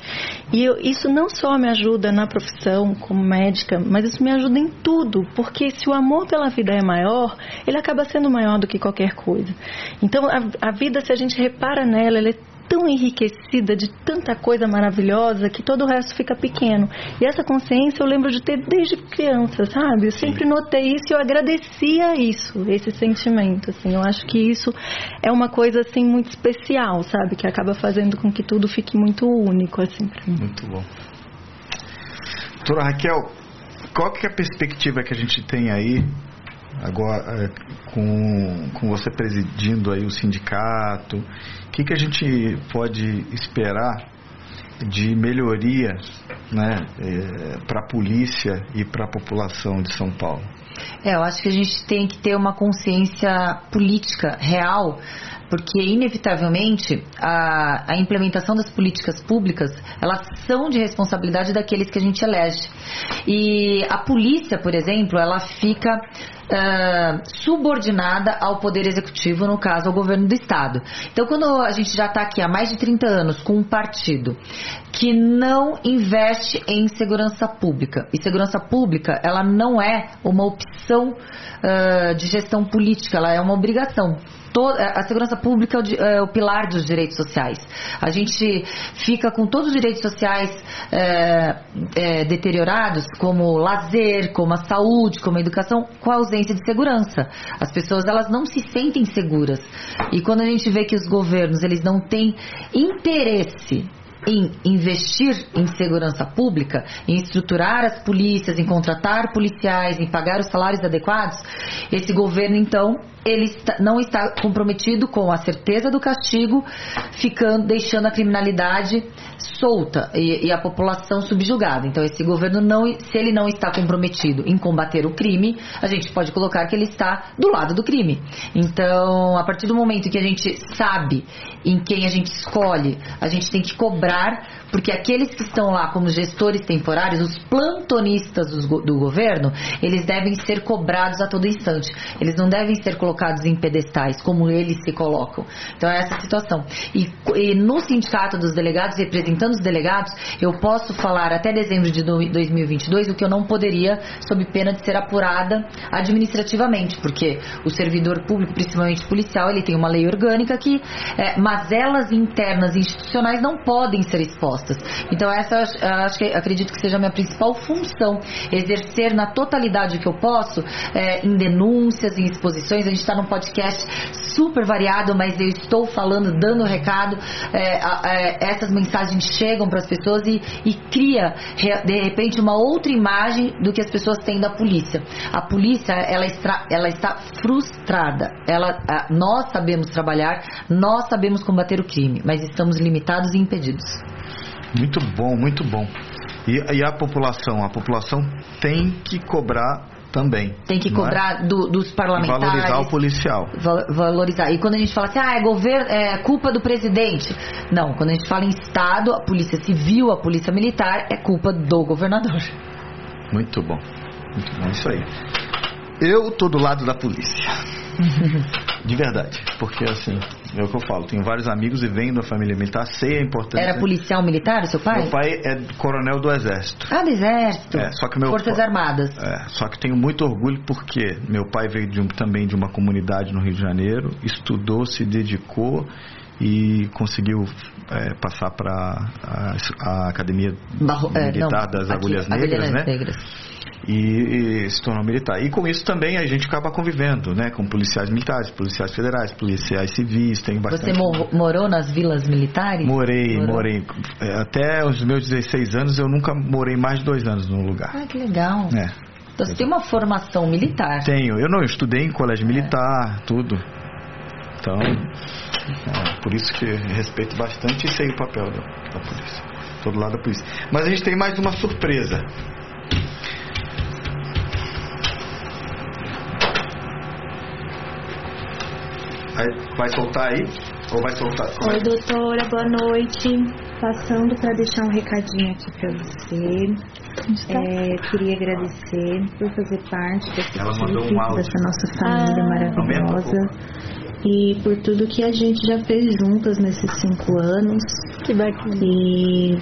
E eu, isso não só me ajuda na profissão como médica, mas isso me ajuda em tudo, porque se o amor pela vida é maior, ele acaba sendo maior do que qualquer coisa. Então, a, a vida, se a gente repara nela, ela é tão enriquecida de tanta coisa maravilhosa que todo o resto fica pequeno. E essa consciência eu lembro de ter desde criança, sabe? Eu sempre notei isso e eu agradecia isso, esse sentimento, assim. Eu acho que isso é uma coisa assim muito especial, sabe? Que acaba fazendo com que tudo fique muito único, assim, pra mim. Muito bom. Doutora Raquel, qual que é a perspectiva que a gente tem aí agora é, com, com você presidindo aí o sindicato, o que, que a gente pode esperar de melhoria né, é, para a polícia e para a população de São Paulo? É, eu acho que a gente tem que ter uma consciência política real porque inevitavelmente a, a, implementação das políticas públicas elas são de responsabilidade daqueles que a gente elege e a polícia por exemplo ela fica uh, subordinada ao Poder Executivo, no caso, ao governo do Estado. Então, quando a gente já está aqui há mais de 30 anos com um partido que não investe em segurança pública, e segurança pública, ela não é uma opção uh, de gestão política, ela é uma obrigação a segurança pública é o, é o, pilar dos direitos sociais. A gente fica com todos os direitos sociais é, é, deteriorados, como lazer, como a saúde, como a educação, com a ausência de segurança. As pessoas elas não se sentem seguras. E quando a gente vê que os governos eles não têm interesse em investir em segurança pública, em estruturar as polícias, em contratar policiais, em pagar os salários adequados, esse governo então ele não está comprometido com a certeza do castigo, ficando deixando a criminalidade solta e, e, a população subjugada. Então esse governo não, se ele não está comprometido em combater o crime, a gente pode colocar que ele está do lado do crime. Então a partir do momento que a gente sabe em quem a gente escolhe, a gente tem que cobrar porque aqueles que estão lá como gestores temporários, os plantonistas do, do governo, eles devem ser cobrados a todo instante. Eles não devem ser colocados colocados em pedestais, como eles se colocam. Então é essa situação. E, e no sindicato dos delegados, representando os delegados, eu posso falar até dezembro de 2022 o que eu não poderia, sob pena de ser apurada administrativamente, porque o servidor público, principalmente policial, ele tem uma lei orgânica que é, mazelas internas institucionais não podem ser expostas. Então essa acho que acredito que seja a minha principal função, exercer na totalidade que eu posso, é, em denúncias, em exposições. A gente está num podcast super variado, mas eu estou falando, dando recado. É, é, essas mensagens chegam para as pessoas e, e cria de repente uma outra imagem do que as pessoas têm da polícia. A polícia ela está, ela está frustrada. Ela, nós sabemos trabalhar, nós sabemos combater o crime, mas estamos limitados e impedidos. Muito bom, muito bom. E, e a população? A população tem que cobrar também. Tem que é? cobrar é? do, dos parlamentares. E valorizar o policial. Valorizar. E quando a gente fala assim, ah, é governo, é culpa do presidente. Não, quando a gente fala em Estado, a polícia civil, a polícia militar, é culpa do governador. Muito bom. Muito bom, isso aí. Eu tô do lado da polícia. De verdade. Porque assim, é o que eu falo, tenho vários amigos e venho da família militar, sei a importância. Era policial militar, o seu pai? Meu pai é coronel do exército. Ah, do exército. É, só que meu Forças Armadas. É, só que tenho muito orgulho porque meu pai veio de um, também de uma comunidade no Rio de Janeiro, estudou, se dedicou e conseguiu é, passar para a, a, Academia Barro, é, Militar não, das Agulhas aqui, Negras, né? Negras e, e, se tornou militar. E com isso também a gente acaba convivendo, né? Com policiais militares, policiais federais, policiais civis, tem bastante... Você morou nas vilas militares? Morei, morou? morei. É, até os meus 16 anos eu nunca morei mais de dois anos num lugar. Ah, que legal. É. Então você tem uma formação militar? Tenho. Eu não, eu estudei em colégio militar, é. tudo. Então, é, por isso que respeito bastante e sei o papel da, da polícia. Todo lado da polícia. Mas a gente tem mais uma surpresa. Vai, vai soltar aí? Ou vai soltar? Oi, doutora, boa noite. Passando para deixar um recadinho aqui para você. É, queria agradecer por fazer parte desse equipe, um dessa nossa família ah, maravilhosa. E por tudo que a gente já fez juntas nesses cinco anos. Que bacana. E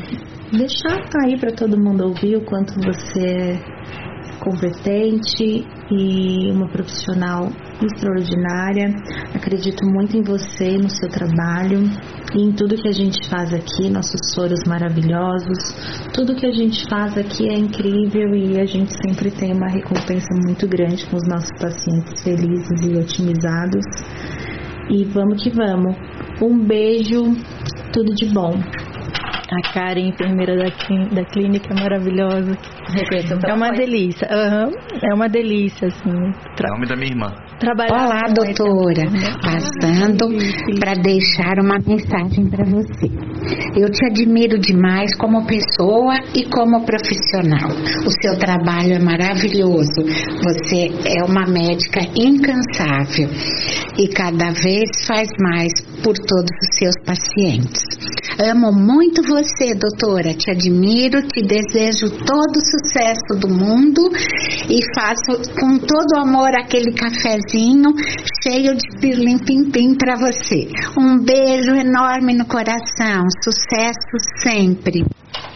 deixar aí para todo mundo ouvir o quanto você é competente e uma profissional extraordinária. Acredito muito em você, no seu trabalho e em tudo que a gente faz aqui, nossos foros maravilhosos. Tudo que a gente faz aqui é incrível e a gente sempre tem uma recompensa muito grande com os nossos pacientes felizes e otimizados. E vamos que vamos. Um beijo, tudo de bom. A Karen, enfermeira da, da clínica, maravilhosa. É uma delícia. Uhum. É uma delícia, assim. Tra... nome da minha irmã. Trabalhar Olá, doutora. Passando para deixar uma mensagem para você. Eu te admiro demais como pessoa e como profissional. O seu trabalho é maravilhoso. Você é uma médica incansável e cada vez faz mais por todos os seus pacientes. Amo muito você, doutora. Te admiro, te desejo todo o sucesso do mundo e faço com todo amor aquele cafezinho cheio de pirlim pim pim para você. Um beijo enorme no coração. Sucesso sempre.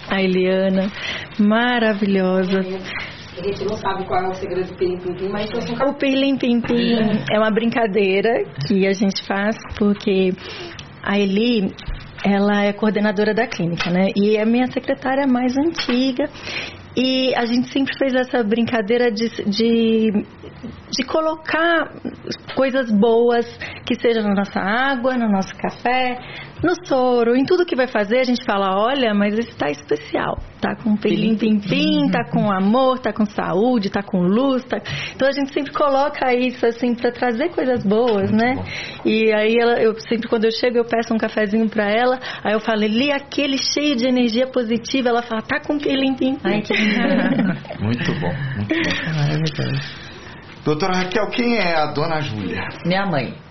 A Eliana, maravilhosa. A gente não sabe qual é o segredo do Pirlim Pim Pim, mas. O Pirlim Pim Pim é uma brincadeira que a gente faz porque a Eli, ela é coordenadora da clínica, né? E é minha secretária mais antiga. E a gente sempre fez essa brincadeira de, de, de colocar coisas boas que sejam na nossa água, no nosso café, no soro, em tudo que vai fazer, a gente fala, olha, mas esse tá especial. Tá com pelim pim pim, tá com amor, tá com saúde, tá com luz. Tá... Então a gente sempre coloca isso assim para trazer coisas boas, né? E aí ela, eu sempre quando eu chego eu peço um cafezinho para ela, aí eu falo, li aquele cheio de energia positiva, ela fala, tá com pelim pim pim. Ai, que muito bom, muito bom. Doutora Raquel, quem é a dona Júlia? Minha mãe.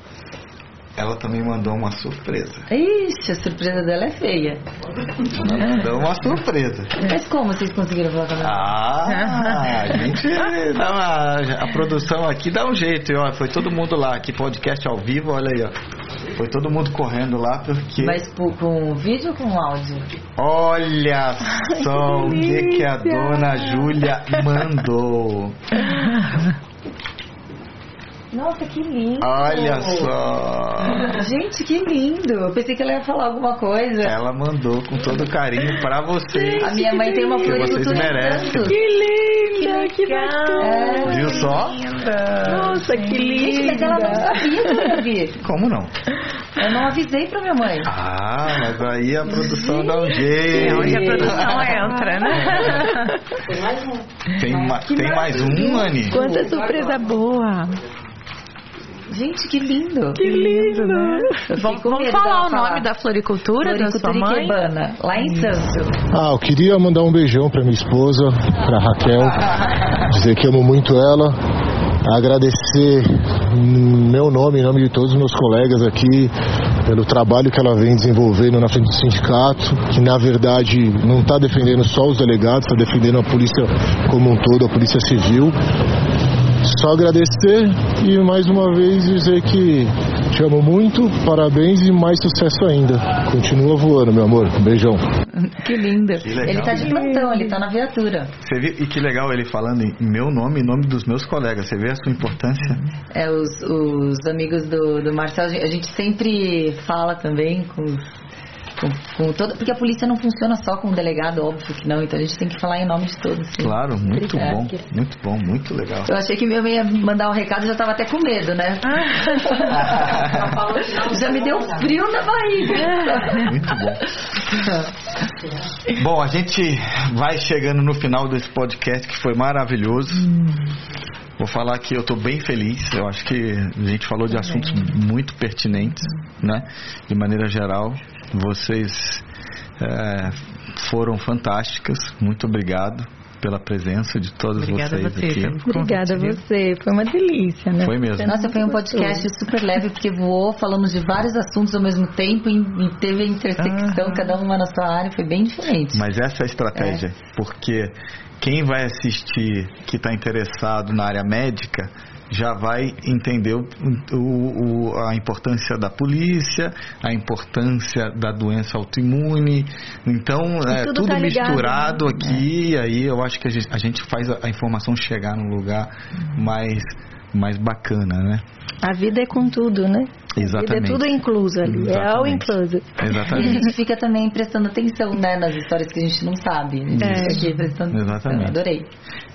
Ela também mandou uma surpresa. Ixi, a surpresa dela é feia. Ela mandou uma surpresa. Mas como vocês conseguiram falar com ela? Ah, a gente dá uma, a produção aqui dá um jeito, ó, foi todo mundo lá, aqui podcast ao vivo, olha aí, ó. Foi todo mundo correndo lá porque Mas por- com vídeo ou com áudio? olha só o que, que a dona Júlia mandou. Nossa, que lindo! Olha só. Gente, que lindo! Eu pensei que ela ia falar alguma coisa. Ela mandou com todo carinho pra vocês. A minha mãe tem uma Que vocês floricultura em merecem. Que linda, que, bacana. Viu só? Nossa, que linda. Gente, mas ela não sabia que eu ia vir. Como não? Eu não avisei pra minha mãe. Ah, mas aí a produção dá um jeito. É onde a produção entra, né? Tem mais um. Tem, ma- tem mais um, Anne? Quanta surpresa boa. Gente, que lindo! Que lindo. Vamos, fiquei com vamos medo falar o nome da floricultura, da sua Floricultura mãe? Lá em Santos. Ah, eu queria mandar um beijão pra minha esposa, pra Raquel, dizer que amo muito ela, agradecer em meu nome, em nome de todos os meus colegas aqui, pelo trabalho que ela vem desenvolvendo na frente do sindicato, que na verdade não está defendendo só os delegados, está defendendo a polícia como um todo, a polícia civil. Só agradecer e mais uma vez dizer que te amo muito, parabéns e mais sucesso ainda. Continua voando, meu amor. Um beijão. Que lindo. Que. Ele tá de plantão, ele tá na viatura. Você viu? E que legal ele falando em meu nome e nome dos meus colegas. Você vê a sua importância? É, os, os amigos do, do Marcel, a gente- a gente sempre fala também com, com, com todo. Porque a polícia não funciona só com o delegado, óbvio que não. Então a gente tem que falar em nome de todos. sim. Claro, muito Obrigada. bom. Muito bom, muito legal. Eu achei que meu ia mandar um recado e já tava até com medo, né? já me deu frio na barriga. Muito bom. Bom, a gente vai chegando no final desse podcast que foi maravilhoso. Vou falar que eu estou bem feliz. Eu acho que a gente falou de assuntos muito pertinentes, né? De maneira geral, vocês é, foram fantásticas. Muito obrigado pela presença de todos Obrigada vocês você aqui. Obrigada a você. Foi uma delícia, né? Foi mesmo. Nossa, foi um podcast super leve, porque voou, falamos de vários assuntos ao mesmo tempo e, teve a intersecção, cada uma na sua área, foi bem diferente. Mas essa é a estratégia, porque quem vai assistir que está interessado na área médica já vai entender o, o- a importância da polícia, a importância da doença autoimune. Então, é tudo tudo tá ligado, misturado né? aqui, e aí eu acho que a gente, a gente faz a, a informação chegar num lugar mais, mais bacana, né? A vida é com tudo, né? A vida Exatamente. é tudo incluso ali. É all Exatamente. inclusive. E a Exatamente. gente fica também prestando atenção, né, nas histórias que a gente não sabe. A gente É. aqui prestando Exatamente. atenção. Adorei.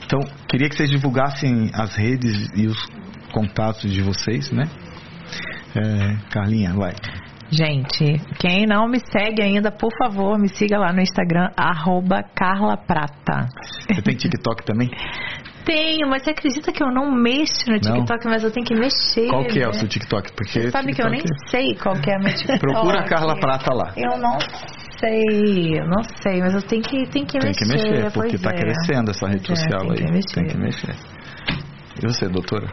Então, queria que vocês divulgassem as redes e os contatos de vocês, né? É, Carlinha, vai. Gente, quem não me segue ainda, por favor, me siga lá no Instagram, arroba Carla Prata. Você tem TikTok também? Tenho, mas você acredita que eu não mexo no Não? TikTok, mas eu tenho que mexer. Qual que é o né? seu TikTok? Porque Você sabe que eu nem TikTok- sei qual que é a minha TikTok. Procura a Carla Prata lá. Eu não sei, eu não sei, mas eu tenho que, tenho que Tem mexer. que mexer, porque está é. crescendo essa rede Pois é, social tem que aí. mexer. Tem que mexer. E você, doutora?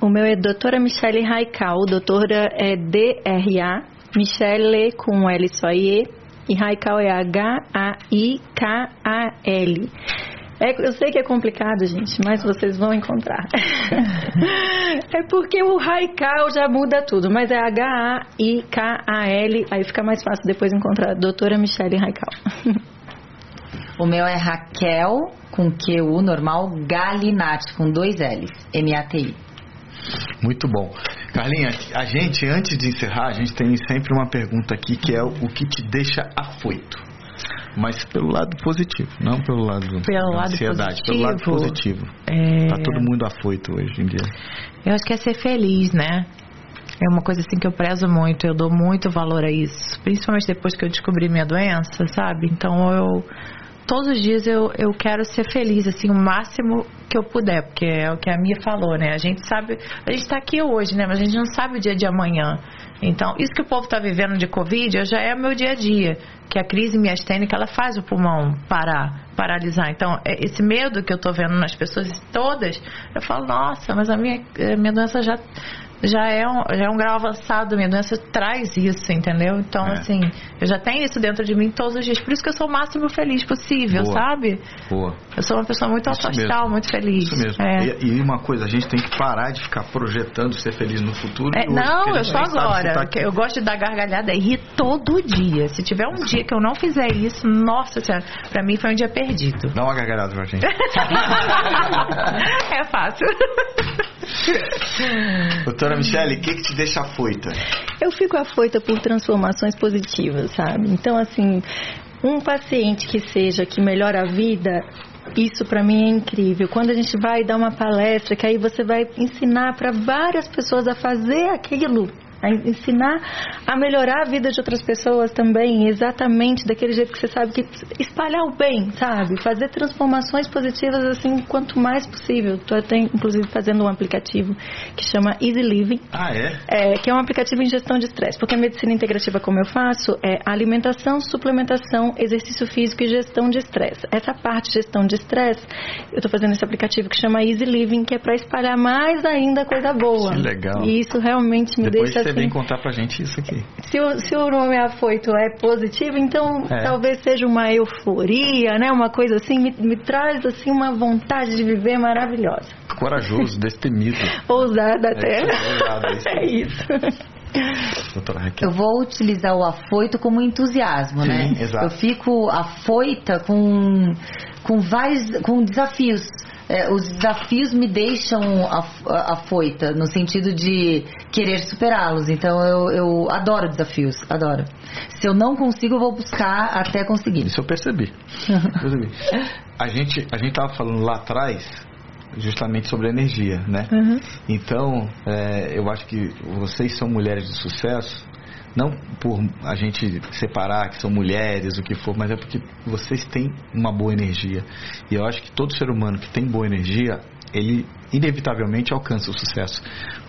O meu é doutora Michele Raical. Doutora é D-R-A. Michele com L só E. E Raical é H-A-I-K-A-L. É, eu sei que é complicado, gente, mas vocês vão encontrar. é porque o Raical já muda tudo, mas é H-A-I-K-A-L, aí fica mais fácil depois encontrar. Doutora Michele Raical. O meu é Raquel, com QU normal, Galinati, com dois L's, M-A-T-I. Muito bom. Carlinha, a gente, antes de encerrar, a gente tem sempre uma pergunta aqui que é o o que te deixa afoito. Mas pelo lado positivo, não pelo lado Pelo da lado ansiedade, pelo lado positivo. positivo. É, Tá todo mundo afoito hoje em dia. Eu acho que é ser feliz, né? É uma coisa assim que eu prezo muito, eu dou muito valor a isso. Principalmente depois que eu descobri minha doença, sabe? Então eu. Todos os dias eu, eu quero ser feliz, assim, o máximo que eu puder, porque é o que a Mia falou, né? A gente sabe. A gente tá aqui hoje, né? Mas a gente não sabe o dia de amanhã. Então, isso que o povo está vivendo de Covid já é o meu dia a dia. Que a crise miastênica, ela faz o pulmão parar, paralisar. Então, é, esse medo que eu estou vendo nas pessoas todas, eu falo, nossa, mas a minha, a minha doença já já é um, já é um grau avançado, minha doença traz isso, entendeu? Então, é. assim, eu já tenho isso dentro de mim todos os dias. Por isso que eu sou o máximo feliz possível, Boa. sabe? Boa. Eu sou uma pessoa muito alto astral, muito feliz. Isso mesmo. É. E, e, uma coisa, a gente tem que parar de ficar projetando ser feliz no futuro. É, não, eu sou agora. Tá eu gosto de dar gargalhada e rir todo dia. Se tiver um dia que eu não fizer isso, nossa senhora, pra mim foi um dia perdido. Dá uma gargalhada pra gente. é fácil. Doutora Michele, o que, que te deixa afoita? Eu fico afoita por transformações positivas, sabe? Então, assim, um paciente que seja, que melhora a vida, isso para mim é incrível. Quando a gente vai dar uma palestra, que aí você vai ensinar para várias pessoas a fazer aquilo a ensinar a melhorar a vida de outras pessoas também, exatamente daquele jeito que você sabe que espalhar o bem, sabe? Fazer transformações positivas assim quanto mais possível. Estou até inclusive fazendo um aplicativo que chama Easy Living. Ah, é? é que é um aplicativo em gestão de estresse, porque a medicina integrativa como eu faço é alimentação, suplementação, exercício físico e gestão de estresse. Essa parte de gestão de estresse, eu estou fazendo esse aplicativo que chama Easy Living, que é para espalhar mais ainda coisa boa. Que legal. E isso realmente me Depois deixa vem contar pra gente isso aqui. Se o, se o nome afoito é positivo, então é. talvez seja uma euforia, né? Uma coisa assim, me, me traz assim uma vontade de viver maravilhosa. Corajoso, destemido. Ousada até. É, é isso. Eu vou utilizar o afoito como entusiasmo, Sim, né? Exato. Eu fico afoita com, com vários com desafios é, os desafios me deixam afoita, no sentido de querer superá-los. Então eu, eu adoro desafios, adoro. Se eu não consigo, eu vou buscar até conseguir. Isso eu percebi. percebi. A gente a gente estava falando lá atrás justamente sobre energia, né? Uhum. Então, é, eu acho que vocês são mulheres de sucesso não por a gente separar que são mulheres, o que for, mas é porque vocês têm uma boa energia. E eu acho que todo ser humano que tem boa energia, ele inevitavelmente alcança o sucesso,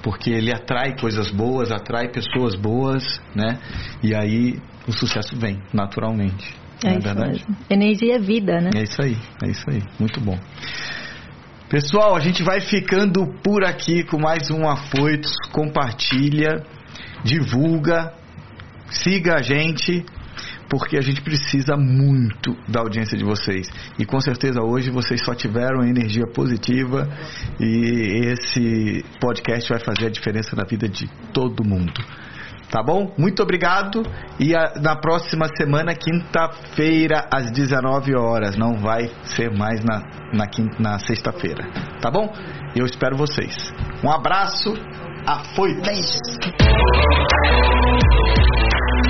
porque ele atrai coisas boas, atrai pessoas boas, né? E aí o sucesso vem naturalmente. É, é verdade. Mesmo. Energia é vida, né? É isso aí, é isso aí. Muito bom. Pessoal, a gente vai ficando por aqui com mais um Afoitos. Compartilha, divulga, Siga a gente, porque a gente precisa muito da audiência de vocês. E com certeza hoje vocês só tiveram energia positiva e esse podcast vai fazer a diferença na vida de todo mundo. Tá bom? Muito obrigado. E a, na próxima semana, quinta-feira, às 19 horas. Não vai ser mais na, na, na sexta-feira. Tá bom? Eu espero vocês. Um abraço. Afoitos. Beijos.